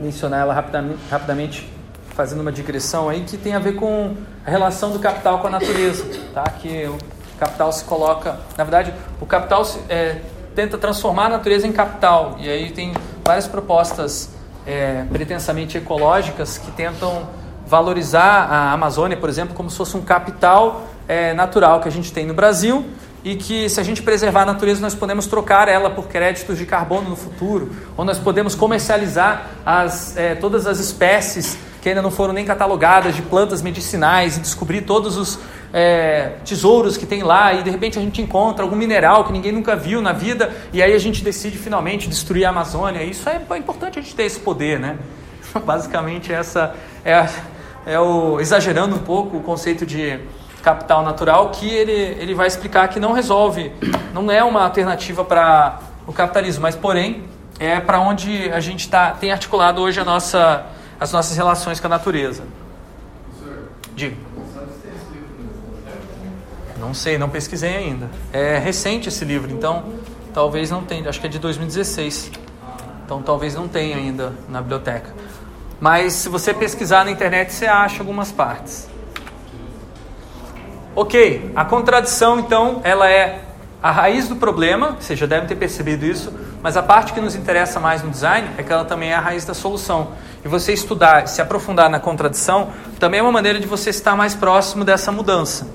mencionar ela rapidamente, fazendo uma digressão aí, que tem a ver com a relação do capital com a natureza. Tá? Que o capital se coloca, na verdade, o capital se, é, tenta transformar a natureza em capital. E aí tem várias propostas é, pretensamente ecológicas que tentam valorizar a Amazônia, por exemplo, como se fosse um capital é, natural que a gente tem no Brasil e que se a gente preservar a natureza nós podemos trocar ela por créditos de carbono no futuro, ou nós podemos comercializar as, é, todas as espécies que ainda não foram nem catalogadas de plantas medicinais e descobrir todos os é, tesouros que tem lá e de repente a gente encontra algum mineral que ninguém nunca viu na vida e aí a gente decide finalmente destruir a Amazônia. Isso é, é importante a gente ter esse poder, né? Basicamente essa é, é o exagerando um pouco o conceito de capital natural que ele, ele vai explicar que não resolve, não é uma alternativa para o capitalismo, mas porém é para onde a gente tá, tem articulado hoje a nossa, as nossas relações com a natureza. Diga. Não sei, não pesquisei ainda. É recente esse livro, então talvez não tenha. Acho que é de 2016. Então talvez não tenha ainda na biblioteca. Mas se você pesquisar na internet, você acha algumas partes. Ok, a contradição então, ela é a raiz do problema, vocês já devem ter percebido isso, mas a parte que nos interessa mais no design é que ela também é a raiz da solução. E você estudar, se aprofundar na contradição, também é uma maneira de você estar mais próximo dessa mudança.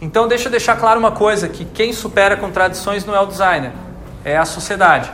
Então, deixa eu deixar claro uma coisa: que quem supera contradições não é o designer, é a sociedade.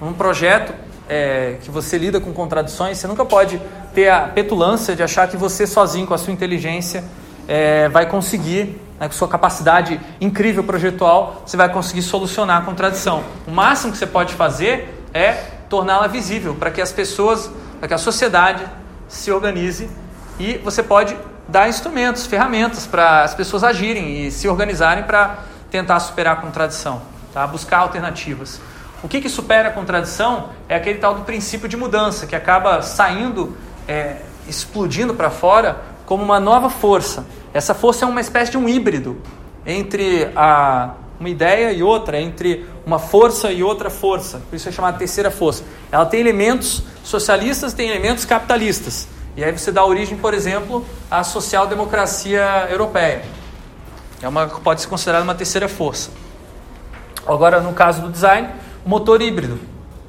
Um projeto é, que você lida com contradições, você nunca pode ter a petulância de achar que você sozinho, com a sua inteligência, é, vai conseguir, né, com sua capacidade incrível projetual, você vai conseguir solucionar a contradição. O máximo que você pode fazer é torná-la visível para que as pessoas, para que a sociedade se organize e você pode dar instrumentos, ferramentas para as pessoas agirem e se organizarem para tentar superar a contradição, tá? buscar alternativas. O que, que supera a contradição é aquele tal do princípio de mudança, que acaba saindo, é, explodindo para fora como uma nova força. Essa força é uma espécie de um híbrido entre a, uma ideia e outra, entre uma força e outra força. Por isso é chamada terceira força. Ela tem elementos socialistas, tem elementos capitalistas. E aí você dá origem, por exemplo, à social-democracia europeia. É uma, pode ser considerada uma terceira força. Agora, no caso do design, motor híbrido.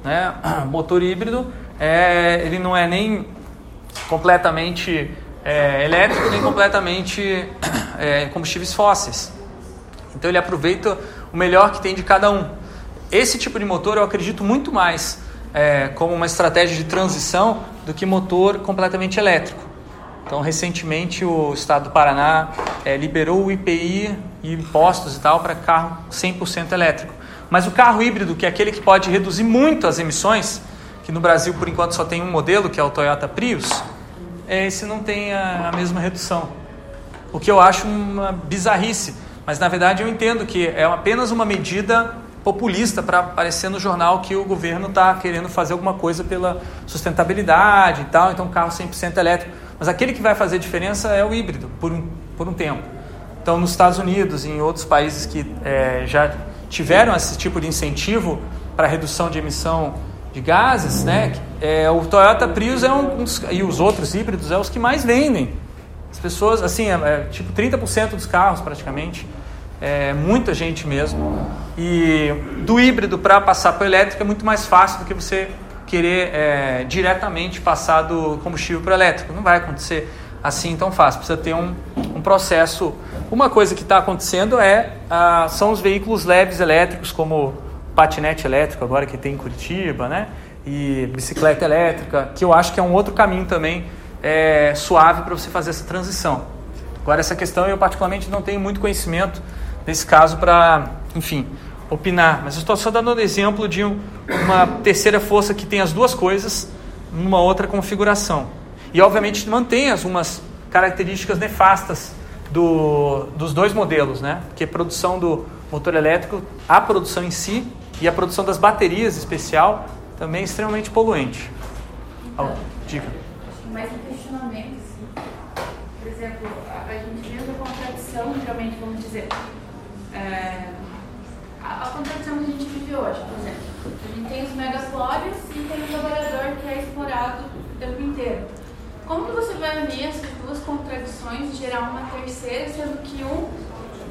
Né? Motor híbrido é, ele não é nem completamente é, elétrico, nem completamente é, combustíveis fósseis. Então ele aproveita o melhor que tem de cada um. Esse tipo de motor eu acredito muito mais é, como uma estratégia de transição do que motor completamente elétrico. Então, recentemente, o estado do Paraná é, liberou o IPI e impostos e tal para carro 100% elétrico. Mas o carro híbrido, que é aquele que pode reduzir muito as emissões, que no Brasil, por enquanto, só tem um modelo, que é o Toyota Prius, esse não tem a, a mesma redução. O que eu acho uma bizarrice. Mas, na verdade, eu entendo que é apenas uma medida populista para aparecer no jornal que o governo está querendo fazer alguma coisa pela sustentabilidade e tal, então carro 100% elétrico. Mas aquele que vai fazer diferença é o híbrido, por um, por um tempo. Então, nos Estados Unidos e em outros países que é, já tiveram esse tipo de incentivo para redução de emissão de gases, né, é, o Toyota Prius é um, dos, e os outros híbridos é os que mais vendem. As pessoas, assim, é, é tipo 30% dos carros praticamente é, muita gente mesmo. E do híbrido para passar para o elétrico é muito mais fácil do que você querer é, diretamente passar do combustível para o elétrico. Não vai acontecer assim tão fácil. Precisa ter um, um processo. Uma coisa que está acontecendo é ah, são os veículos leves elétricos, como patinete elétrico agora que tem em Curitiba, né? E bicicleta elétrica, que eu acho que é um outro caminho também é, suave para você fazer essa transição. Agora, essa questão eu particularmente não tenho muito conhecimento desse caso para, enfim, opinar. Mas eu estou só dando um exemplo de um- uma terceira força que tem as duas coisas numa outra configuração. E, obviamente, mantém algumas características nefastas do, dos dois modelos, né? Porque produção do motor elétrico, a produção em si e a produção das baterias especial também é extremamente poluente. Al- Diga. Mais um questionamento, assim. Por exemplo, a, a gente vê uma contradição, geralmente, vamos dizer. é, a, a contradição que a gente vive hoje, por exemplo. A gente tem os megaslórios e tem o trabalhador que é explorado o tempo inteiro. Como que você vai unir essas duas contradições e gerar uma terceira, sendo que um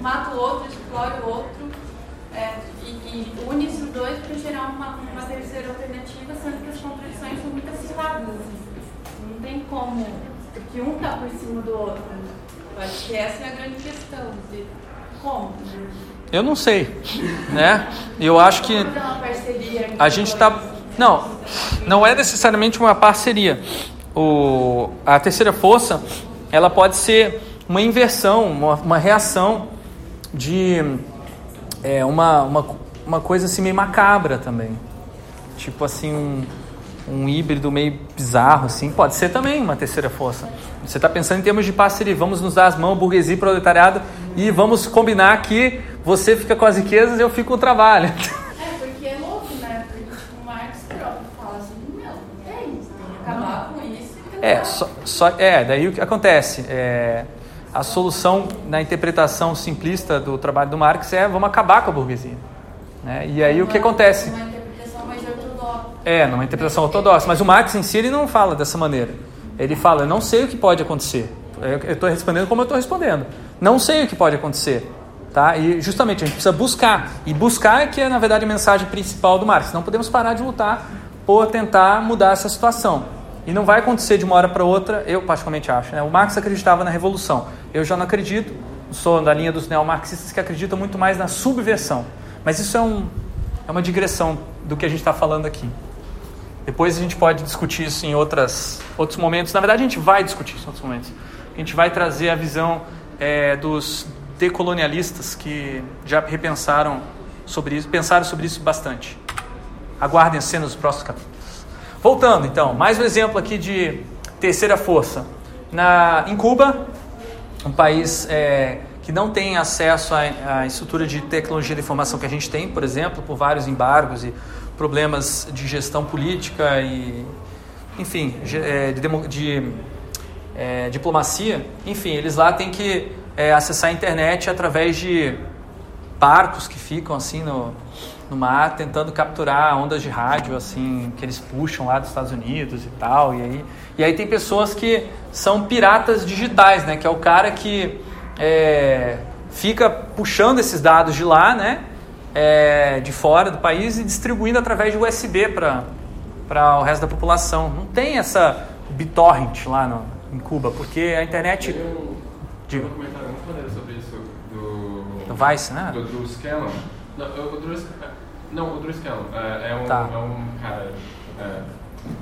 mata o outro, explora o outro, é, e, e une esses dois para gerar uma, uma terceira alternativa, sendo que as contradições são muito acirradas. Assim. Não tem como, porque um está por cima do outro. Eu acho que essa é a grande questão, de como. Eu não sei, né? Eu acho que a gente está. Não, não é necessariamente uma parceria. O, a terceira força, ela pode ser uma inversão, uma, uma reação de é, uma, uma, uma coisa assim meio macabra também. Tipo assim, um, um híbrido meio bizarro, assim. Pode ser também uma terceira força. Você está pensando em termos de parceria. Vamos nos dar as mãos, burguesia e proletariado, e vamos combinar que você fica com as riquezas e eu fico com o trabalho. É, porque é louco, né? Porque tipo, o Marx próprio fala assim, meu, é isso, tem que acabar com isso e É, só, só- é daí o que acontece? É, a solução na interpretação simplista do trabalho do Marx é vamos acabar com a burguesia. Né? E aí o que acontece? Uma interpretação mais ortodoxa. É, numa interpretação ortodoxa. Mas o Marx em si ele não fala dessa maneira. Ele fala, eu não sei o que pode acontecer. Eu estou respondendo como eu estou respondendo. Não sei o que pode acontecer. Tá? E justamente a gente precisa buscar. E buscar é que é, na verdade, a mensagem principal do Marx. Não podemos parar de lutar por tentar mudar essa situação. E não vai acontecer de uma hora para outra, eu particularmente acho. Né? O Marx acreditava na revolução. Eu já não acredito. Sou da linha dos neomarxistas que acreditam muito mais na subversão. Mas isso é, um, é uma digressão do que a gente está falando aqui. Depois a gente pode discutir isso em outras, outros momentos. Na verdade, a gente vai discutir isso em outros momentos. A gente vai trazer a visão é, dos decolonialistas que já repensaram sobre isso, pensaram sobre isso bastante. Aguardem as cenas dos próximos capítulos. Voltando, então, mais um exemplo aqui de terceira força. Na, em Cuba, um país é, que não tem acesso à, à estrutura de tecnologia de informação que a gente tem, por exemplo, por vários embargos e problemas de gestão política e, enfim, é, de, demo- de, é, diplomacia. Enfim, eles lá têm que é, acessar a internet através de barcos que ficam assim no, no mar tentando capturar ondas de rádio assim que eles puxam lá dos Estados Unidos e tal e aí e aí tem pessoas que são piratas digitais né que é o cara que é, fica puxando esses dados de lá né é, de fora do país e distribuindo através de USB para para o resto da população não tem essa BitTorrent lá no, em Cuba porque a internet Tem um, Diga. um documentário muito maneiro sobre isso do. do Vice né Do Drew Scanlon. Não, Drew, não, o Drew Scanlon. É, é um, Tá. é um cara. É,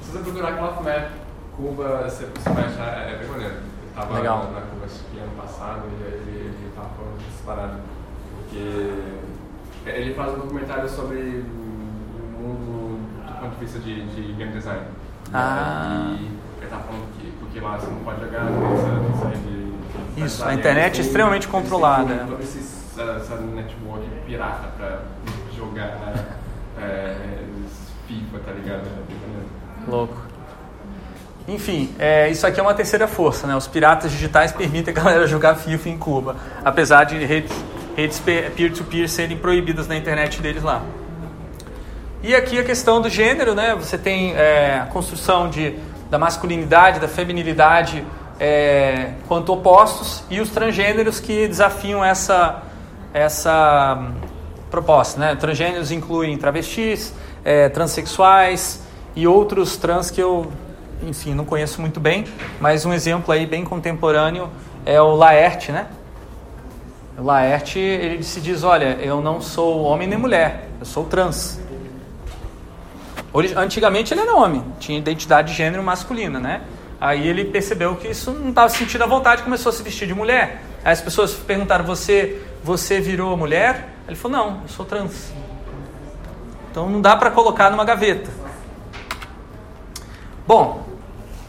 se você procurar Cloth Map, Cuba, você, você vai achar. É, é bem maneiro. Eu tava Legal. na, Cuba acho que ano passado e aí ele, ele tava falando dessa parada. Porque ele faz um documentário sobre o mundo do ponto de vista de, de game design. Ah. E ele tava falando que porque lá você não pode jogar nessa, nessa rede. Isso, a internet é extremamente controlada? Todo esse, essa, essa network pirata pra jogar é, FIFA, tá ligado? Louco. Enfim, é, isso aqui é uma terceira força, né? Os piratas digitais permitem a galera jogar FIFA em Cuba, apesar de redes, redes pe- peer-to-peer serem proibidas na internet deles lá. E aqui a questão do gênero, né? Você tem é, a construção de, da masculinidade, da feminilidade é, quanto opostos e os transgêneros que desafiam essa, essa hum, proposta, né? Transgêneros incluem travestis, é, transexuais e outros trans que eu, enfim, não conheço muito bem, mas um exemplo aí bem contemporâneo é o Laerte, né? O Laerte, ele se diz, olha, eu não sou homem nem mulher, eu sou trans. Antigamente ele era homem, tinha identidade de gênero masculina, né? Aí ele percebeu que isso não estava sentindo a vontade, começou a se vestir de mulher. Aí as pessoas perguntaram: Você, você virou mulher? Ele falou: Não, eu sou trans. Então não dá para colocar numa gaveta. Bom,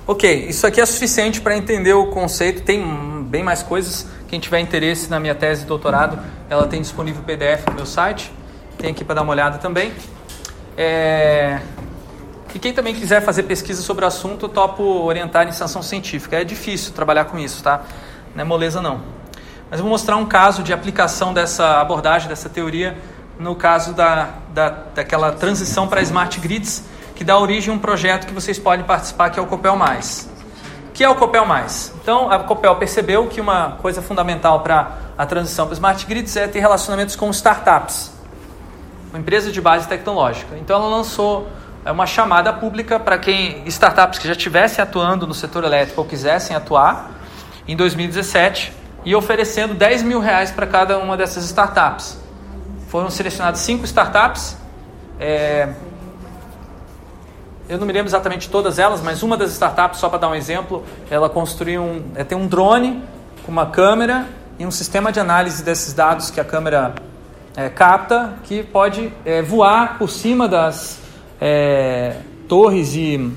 ok, isso aqui é suficiente para entender o conceito. Tem bem mais coisas. Quem tiver interesse na minha tese de doutorado, ela tem disponível PDF no meu site. Tem aqui para dar uma olhada também. É... E quem também quiser fazer pesquisa sobre o assunto, topo orientar a iniciação científica. É difícil trabalhar com isso, tá? Não é moleza não. Mas eu vou mostrar um caso de aplicação dessa abordagem, dessa teoria, no caso da, da, daquela transição para Smart Grids, que dá origem a um projeto que vocês podem participar, que é o Copel Mais. O que é o Copel Mais? Então, a Copel percebeu que uma coisa fundamental para a transição para Smart Grids é ter relacionamentos com startups, uma empresa de base tecnológica. Então, ela lançou é, uma chamada pública para quem startups que já estivessem atuando no setor elétrico ou quisessem atuar em 2017 e oferecendo 10 mil reais para cada uma dessas startups. Foram selecionadas cinco startups. É, eu não me lembro exatamente todas elas, mas uma das startups, só para dar um exemplo, ela construiu um, é, tem um drone com uma câmera e um sistema de análise desses dados que a câmera é, capta, que pode é, voar por cima das é, torres e,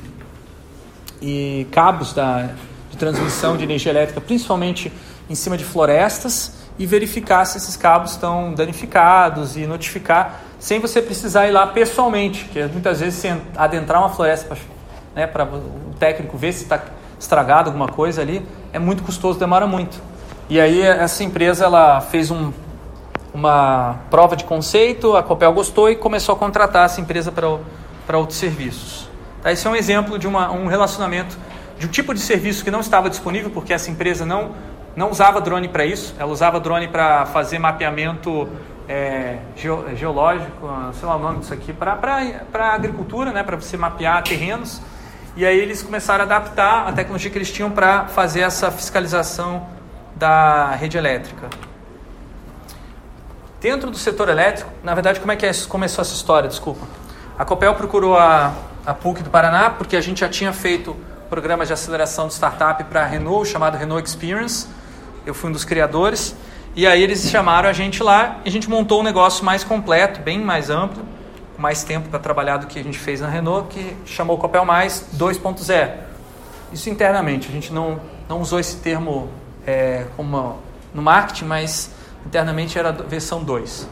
e cabos da, de transmissão de energia elétrica, principalmente em cima de florestas, e verificar se esses cabos estão danificados e notificar sem você precisar ir lá pessoalmente, que muitas vezes se adentrar uma floresta para né, o técnico ver se está estragado alguma coisa ali, é muito custoso, demora muito. E aí essa empresa ela fez um, uma prova de conceito, a Copel gostou e começou a contratar essa empresa para outros serviços. Tá? Esse é um exemplo de uma, um relacionamento de um tipo de serviço que não estava disponível porque essa empresa não não usava drone para isso, ela usava drone para fazer mapeamento é, geológico, sei lá o nome disso aqui, para agricultura, né, para você mapear terrenos. E aí eles começaram a adaptar a tecnologia que eles tinham para fazer essa fiscalização da rede elétrica. Dentro do setor elétrico, na verdade, como é que é, começou essa história? Desculpa. A Copel procurou a, a PUC do Paraná porque a gente já tinha feito programas de aceleração de startup para a Renault, chamado Renault Experience, eu fui um dos criadores. E aí eles chamaram a gente lá e a gente montou um negócio mais completo, bem mais amplo, com mais tempo para trabalhar do que a gente fez na Renault, que chamou Copel Mais 2.0. Isso internamente, a gente não, não usou esse termo é, como no marketing, mas internamente era versão 2.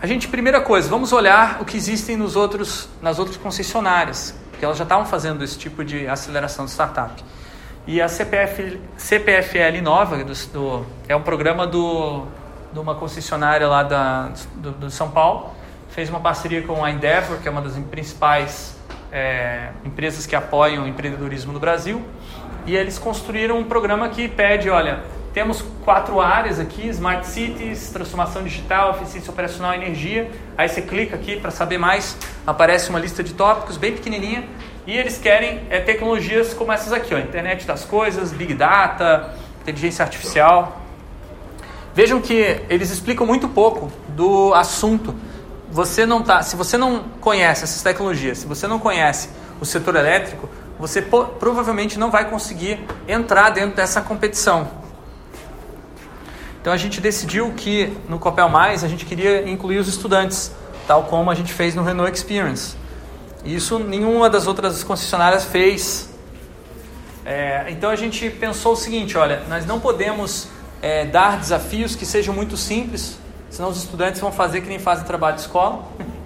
A gente, primeira coisa, vamos olhar o que existem nos outros, nas outras concessionárias, que elas já estavam fazendo esse tipo de aceleração de startup. E a CPF, CPFL Nova, do, do, é um programa do, de uma concessionária lá da, do, do, São Paulo, fez uma parceria com a Endeavor, que é uma das principais é, empresas que apoiam o empreendedorismo no Brasil, e eles construíram um programa que pede, olha, temos quatro áreas aqui: Smart Cities, transformação digital, eficiência operacional energia. Aí você clica aqui para saber mais, aparece uma lista de tópicos bem pequenininha e eles querem é, tecnologias como essas aqui, ó, internet das coisas, big data, inteligência artificial. Vejam que eles explicam muito pouco do assunto. Você não tá, se você não conhece essas tecnologias, se você não conhece o setor elétrico, você provavelmente não vai conseguir entrar dentro dessa competição. Então a gente decidiu que no Copel Mais a gente queria incluir os estudantes, tal como a gente fez no Renault Experience. Isso nenhuma das outras concessionárias fez. É, então a gente pensou o seguinte: olha, nós não podemos é, dar desafios que sejam muito simples, senão os estudantes vão fazer que nem fazem trabalho de escola.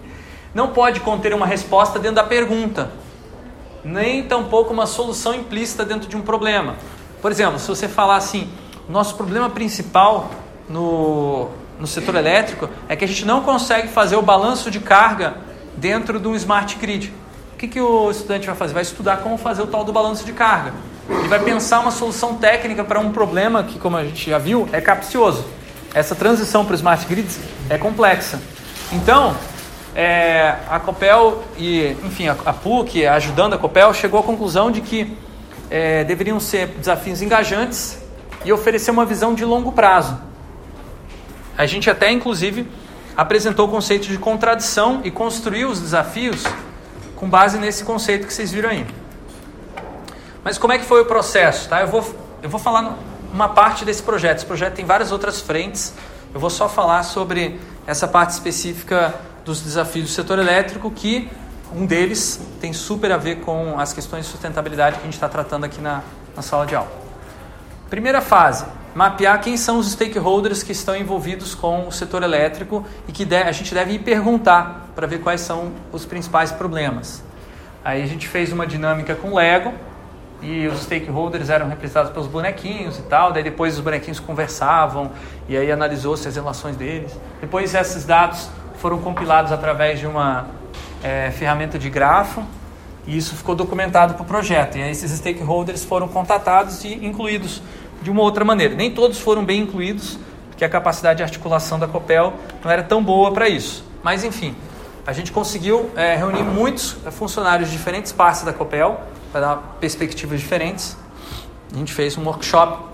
Não pode conter uma resposta dentro da pergunta, nem tampouco uma solução implícita dentro de um problema. Por exemplo, se você falar assim, nosso problema principal no, no setor elétrico é que a gente não consegue fazer o balanço de carga dentro de um smart grid. O que, que o estudante vai fazer? Vai estudar como fazer o tal do balanço de carga. Ele vai pensar uma solução técnica para um problema que, como a gente já viu, é capcioso. Essa transição para o smart grids é complexa. Então, é, a Copel e, enfim, a, a, PUC, ajudando a Copel, chegou à conclusão de que é, deveriam ser desafios engajantes e oferecer uma visão de longo prazo. A gente até, inclusive, apresentou o conceito de contradição e construiu os desafios com base nesse conceito que vocês viram aí. Mas como é que foi o processo? Tá? Eu, vou, eu vou falar uma parte desse projeto. Esse projeto tem várias outras frentes. Eu vou só falar sobre essa parte específica dos desafios do setor elétrico, que um deles tem super a ver com as questões de sustentabilidade que a gente está tratando aqui na, na sala de aula. Primeira fase, mapear quem são os stakeholders que estão envolvidos com o setor elétrico e que a gente deve ir perguntar para ver quais são os principais problemas. Aí a gente fez uma dinâmica com Lego e os stakeholders eram representados pelos bonequinhos e tal, daí depois os bonequinhos conversavam e aí analisou-se as relações deles. Depois esses dados foram compilados através de uma é, ferramenta de grafo e isso ficou documentado para o projeto. E aí esses stakeholders foram contatados e incluídos de uma outra maneira. Nem todos foram bem incluídos, porque a capacidade de articulação da COPEL não era tão boa para isso. Mas, enfim, a gente conseguiu é, reunir muitos funcionários de diferentes partes da COPEL para dar perspectivas diferentes. A gente fez um workshop,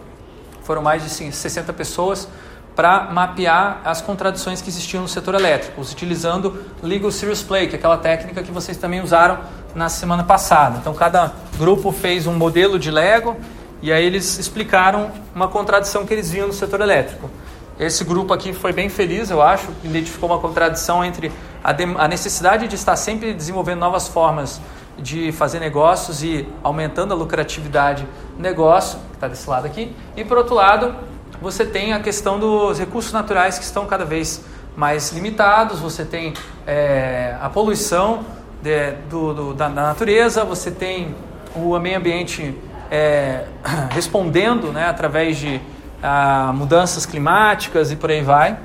foram mais de 60 pessoas, para mapear as contradições que existiam no setor elétrico, utilizando Legal Serious Play, que é aquela técnica que vocês também usaram na semana passada. Então, cada grupo fez um modelo de Lego e aí eles explicaram uma contradição que eles viam no setor elétrico. Esse grupo aqui foi bem feliz, eu acho, identificou uma contradição entre a, a necessidade de estar sempre desenvolvendo novas formas de fazer negócios e aumentando a lucratividade do negócio, que está desse lado aqui, e por outro lado, você tem a questão dos recursos naturais que estão cada vez mais limitados, você tem é, a poluição de, do, do, da, da, natureza, você tem o meio ambiente é, respondendo né, através de a, mudanças climáticas e por aí vai.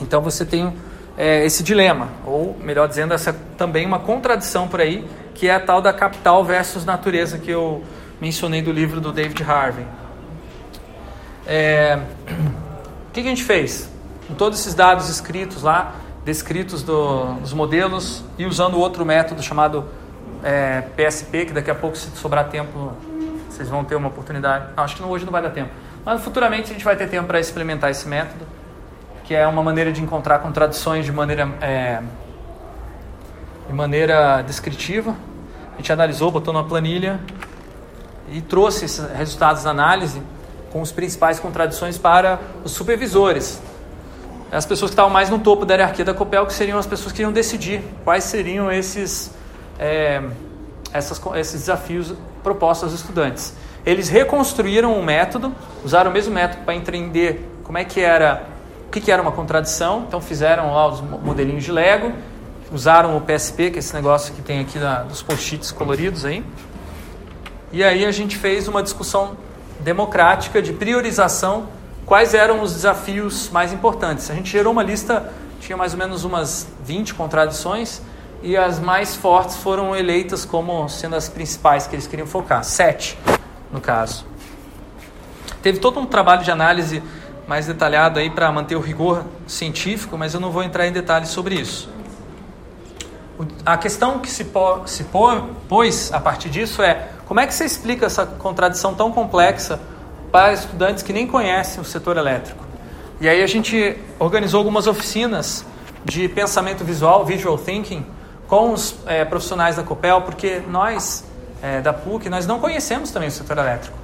Então você tem é, esse dilema, ou melhor dizendo, essa também uma contradição por aí, que é a tal da capital versus natureza que eu mencionei do livro do David Harvey. É, o que, que a gente fez? Com todos esses dados escritos lá, descritos do, dos modelos e usando outro método chamado é, PSP, que daqui a pouco, se sobrar tempo, vocês vão ter uma oportunidade. Não, acho que hoje não vai dar tempo. Mas futuramente a gente vai ter tempo para experimentar esse método, que é uma maneira de encontrar contradições de maneira, é, de maneira descritiva. A gente analisou, botou numa planilha e trouxe esses resultados da análise com as principais contradições para os supervisores, as pessoas que estavam mais no topo da hierarquia da COPEL, que seriam as pessoas que iam decidir quais seriam esses, é, essas, esses desafios propostos aos estudantes. Eles reconstruíram o método, usaram o mesmo método para entender como é que era, o que, que era uma contradição. Então fizeram lá os modelinhos de Lego, usaram o PSP, que é esse negócio que tem aqui na, dos post-its coloridos aí. E aí a gente fez uma discussão democrática de priorização quais eram os desafios mais importantes. A gente gerou uma lista, tinha mais ou menos umas 20 contradições, e as mais fortes foram eleitas como sendo as principais que eles queriam focar. Sete, no caso. Teve todo um trabalho de análise mais detalhado aí para manter o rigor científico, mas eu não vou entrar em detalhes sobre isso. A questão que se, se pôs a partir disso é como é que você explica essa contradição tão complexa para estudantes que nem conhecem o setor elétrico. E aí a gente organizou algumas oficinas de pensamento visual, visual thinking, com os é, profissionais da Copel, porque nós é, da PUC nós não conhecemos também o setor elétrico.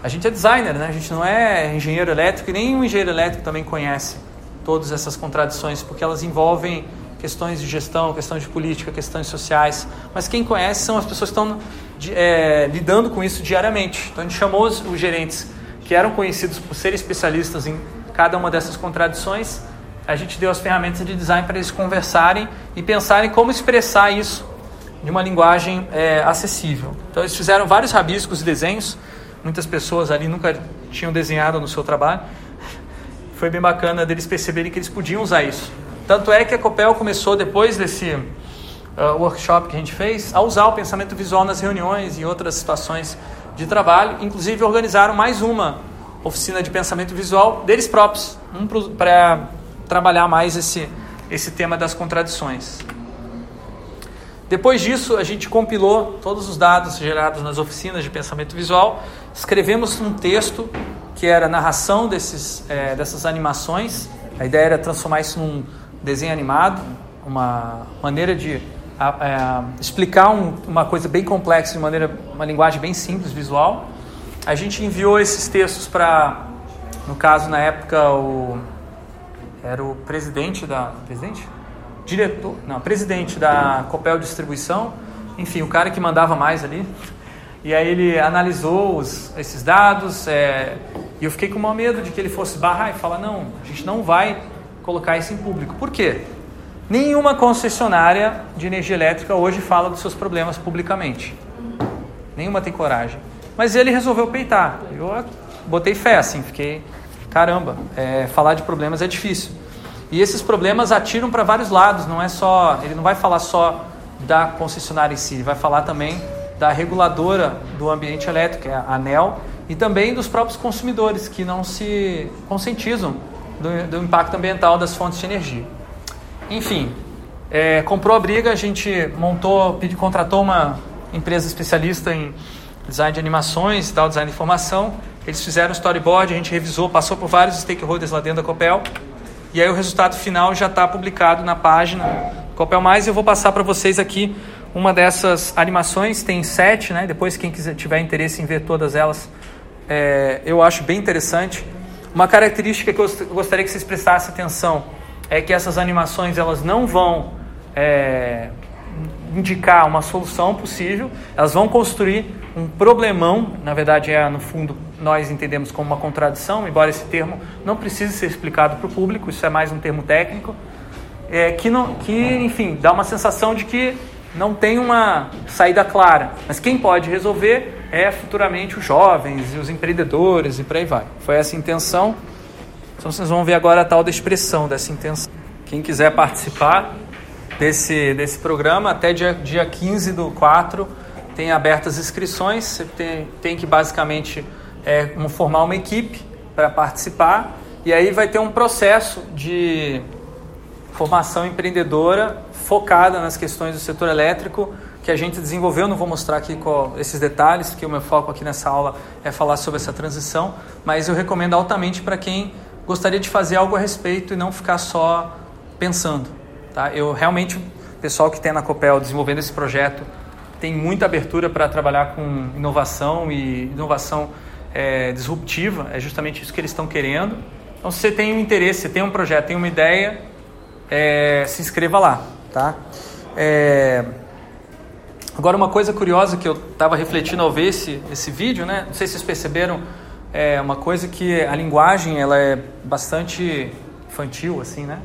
A gente é designer, né? A gente não é engenheiro elétrico e um engenheiro elétrico também conhece todas essas contradições, porque elas envolvem questões de gestão, questões de política, questões sociais. Mas quem conhece são as pessoas que estão é, lidando com isso diariamente. Então a gente chamou os, os gerentes que eram conhecidos por serem especialistas em cada uma dessas contradições. A gente deu as ferramentas de design para eles conversarem e pensarem como expressar isso de uma linguagem é, acessível. Então eles fizeram vários rabiscos e desenhos. Muitas pessoas ali nunca tinham desenhado no seu trabalho. Foi bem bacana deles perceberem que eles podiam usar isso. Tanto é que a Copel começou depois desse uh, workshop que a gente fez a usar o pensamento visual nas reuniões e outras situações de trabalho. Inclusive organizaram mais uma oficina de pensamento visual deles próprios, um para trabalhar mais esse, esse tema das contradições. Depois disso, a gente compilou todos os dados gerados nas oficinas de pensamento visual, escrevemos um texto que era a narração desses, é, dessas animações. A ideia era transformar isso num desenho animado, uma maneira de a- explicar um- uma coisa bem complexa de maneira, uma linguagem bem simples, visual. A gente enviou esses textos para, no caso na época o era o presidente da presidente, diretor, não, presidente da Copel Distribuição, enfim, o cara que mandava mais ali. E aí ele analisou os- esses dados é, e eu fiquei com o maior medo de que ele fosse barrar e falar não, a gente não vai colocar isso em público. Por quê? Nenhuma concessionária de energia elétrica hoje fala dos seus problemas publicamente. Nenhuma tem coragem. Mas ele resolveu peitar. Eu botei fé, assim, fiquei. Caramba, é, falar de problemas é difícil. E esses problemas atiram para vários lados, não é só. Ele não vai falar só da concessionária em si, ele vai falar também da reguladora do ambiente elétrico, que é a ANEL, e também dos próprios consumidores que não se conscientizam do, do impacto ambiental das fontes de energia. Enfim, é, comprou a briga, a gente montou, contratou uma empresa especialista em design de animações tal, design de informação. Eles fizeram o storyboard, a gente revisou, passou por vários stakeholders lá dentro da Copel. E aí o resultado final já está publicado na página Copel Mais. Eu vou passar para vocês aqui uma dessas animações. Tem sete, né? Depois quem quiser tiver interesse em ver todas elas, é, eu acho bem interessante. Uma característica que eu gostaria que vocês prestassem atenção é que essas animações elas não vão é, indicar uma solução possível, elas vão construir um problemão, na verdade é no fundo nós entendemos como uma contradição, embora esse termo não precise ser explicado para o público, isso é mais um termo técnico, é, que, não, que enfim dá uma sensação de que não tem uma saída clara, mas quem pode resolver é futuramente os jovens e os empreendedores e por aí vai. Foi essa a intenção. Então vocês vão ver agora a tal da expressão dessa intenção. Quem quiser participar desse, desse programa, até dia, dia 15 do 4, tem abertas inscrições. Você tem, tem que basicamente é, formar uma equipe para participar. E aí vai ter um processo de formação empreendedora focada nas questões do setor elétrico que a gente desenvolveu. Não vou mostrar aqui qual, esses detalhes, porque o meu foco aqui nessa aula é falar sobre essa transição, mas eu recomendo altamente para quem gostaria de fazer algo a respeito e não ficar só pensando. Tá? Eu realmente, o pessoal que tem na Copel desenvolvendo esse projeto tem muita abertura para trabalhar com inovação e inovação é, disruptiva, é justamente isso que eles estão querendo. Então, se você tem um interesse, se tem um projeto, tem uma ideia, é, se inscreva lá, tá? É, Agora, uma coisa curiosa que eu estava refletindo ao ver esse, esse vídeo, né? Não sei se vocês perceberam, é uma coisa que a linguagem ela é bastante infantil, assim, né?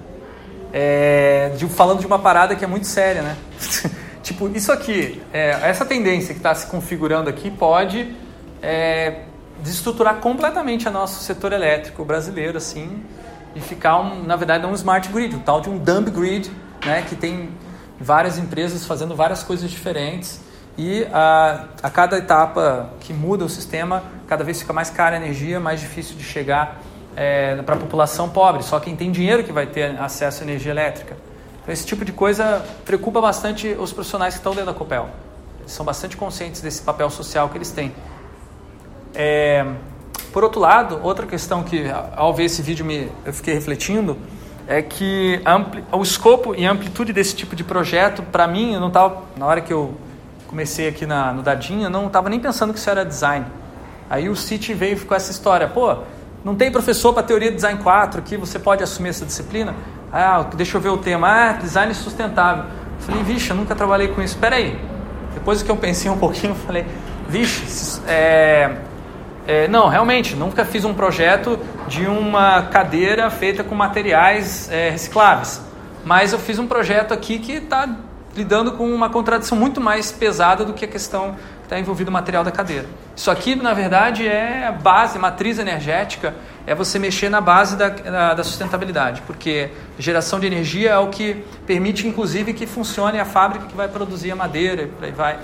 É, de- falando de uma parada que é muito séria, né? tipo, isso aqui, é, essa tendência que está se configurando aqui pode é, desestruturar completamente o nosso setor elétrico brasileiro, assim, e ficar, um, na verdade, um smart grid, um tal de um dumb grid, né? Que tem várias empresas fazendo várias coisas diferentes e a, a cada etapa que muda o sistema, cada vez fica mais cara a energia, mais difícil de chegar para a população pobre. Só quem tem dinheiro que vai ter acesso à energia elétrica. Então, esse tipo de coisa preocupa bastante os profissionais que estão dentro da Copel. Eles são bastante conscientes desse papel social que eles têm. É, por outro lado, outra questão que ao ver esse vídeo me, eu fiquei refletindo é que ampli, o escopo e amplitude desse tipo de projeto, para mim, eu não estava na hora que eu comecei aqui na, no Dadinha, eu não estava nem pensando que isso era design. Aí o City veio com essa história, pô, não tem professor para teoria de design 4 aqui, você pode assumir essa disciplina? Ah, deixa eu ver o tema, ah, design sustentável. Falei, vixe, eu nunca trabalhei com isso. Espera aí. Depois que eu pensei um pouquinho, eu falei, vixe, é, é, não, realmente, nunca fiz um projeto de uma cadeira feita com materiais é, recicláveis. Mas eu fiz um projeto aqui que está lidando com uma contradição muito mais pesada do que a questão que está envolvida no material da cadeira. Isso aqui, na verdade, é a base, matriz energética, é você mexer na base da, da, da sustentabilidade, porque geração de energia é o que permite, inclusive, que funcione a fábrica que vai produzir a madeira, aí vai,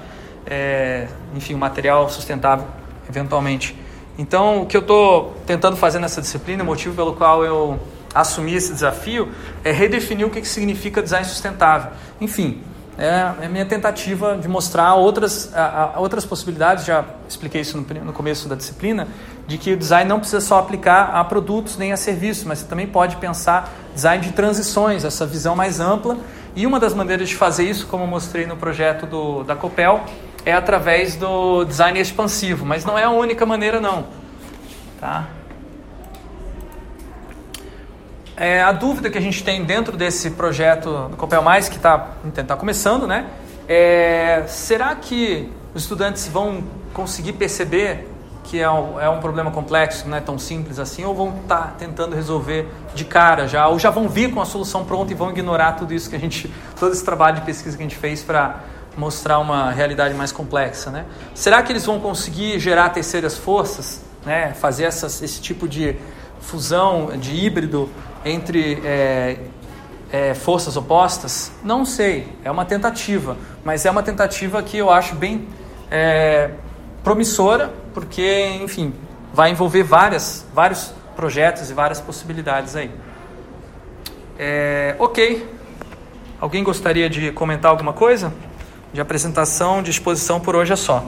é, enfim, o material sustentável, eventualmente. Então, o que eu estou tentando fazer nessa disciplina, o motivo pelo qual eu assumi esse desafio, é redefinir o que, que significa design sustentável. Enfim, é a minha tentativa de mostrar outras, a, a, outras possibilidades, já expliquei isso no, no, começo da disciplina, de que o design não precisa só aplicar a produtos nem a serviços, mas você também pode pensar design de transições, essa visão mais ampla E uma das maneiras de fazer isso, como eu mostrei no projeto do, da Copel, é através do design expansivo, mas não é a única maneira não. Tá? É, a dúvida que a gente tem dentro desse projeto do Copel Mais, que está tá começando, né? É, será que os estudantes vão conseguir perceber que é um, é um problema complexo, não é tão simples assim, ou vão estar tá tentando resolver de cara já, ou já vão vir com a solução pronta e vão ignorar tudo isso que a gente, todo esse trabalho de pesquisa que a gente fez para mostrar uma realidade mais complexa, né? Será que eles vão conseguir gerar terceiras forças, né? Fazer essas, esse tipo de fusão, de híbrido entre é, é, forças opostas? Não sei, é uma tentativa, mas é uma tentativa que eu acho bem é, promissora, porque, enfim, vai envolver várias, vários projetos e várias possibilidades aí. É, ok. Alguém gostaria de comentar alguma coisa? De apresentação, de exposição por hoje é só.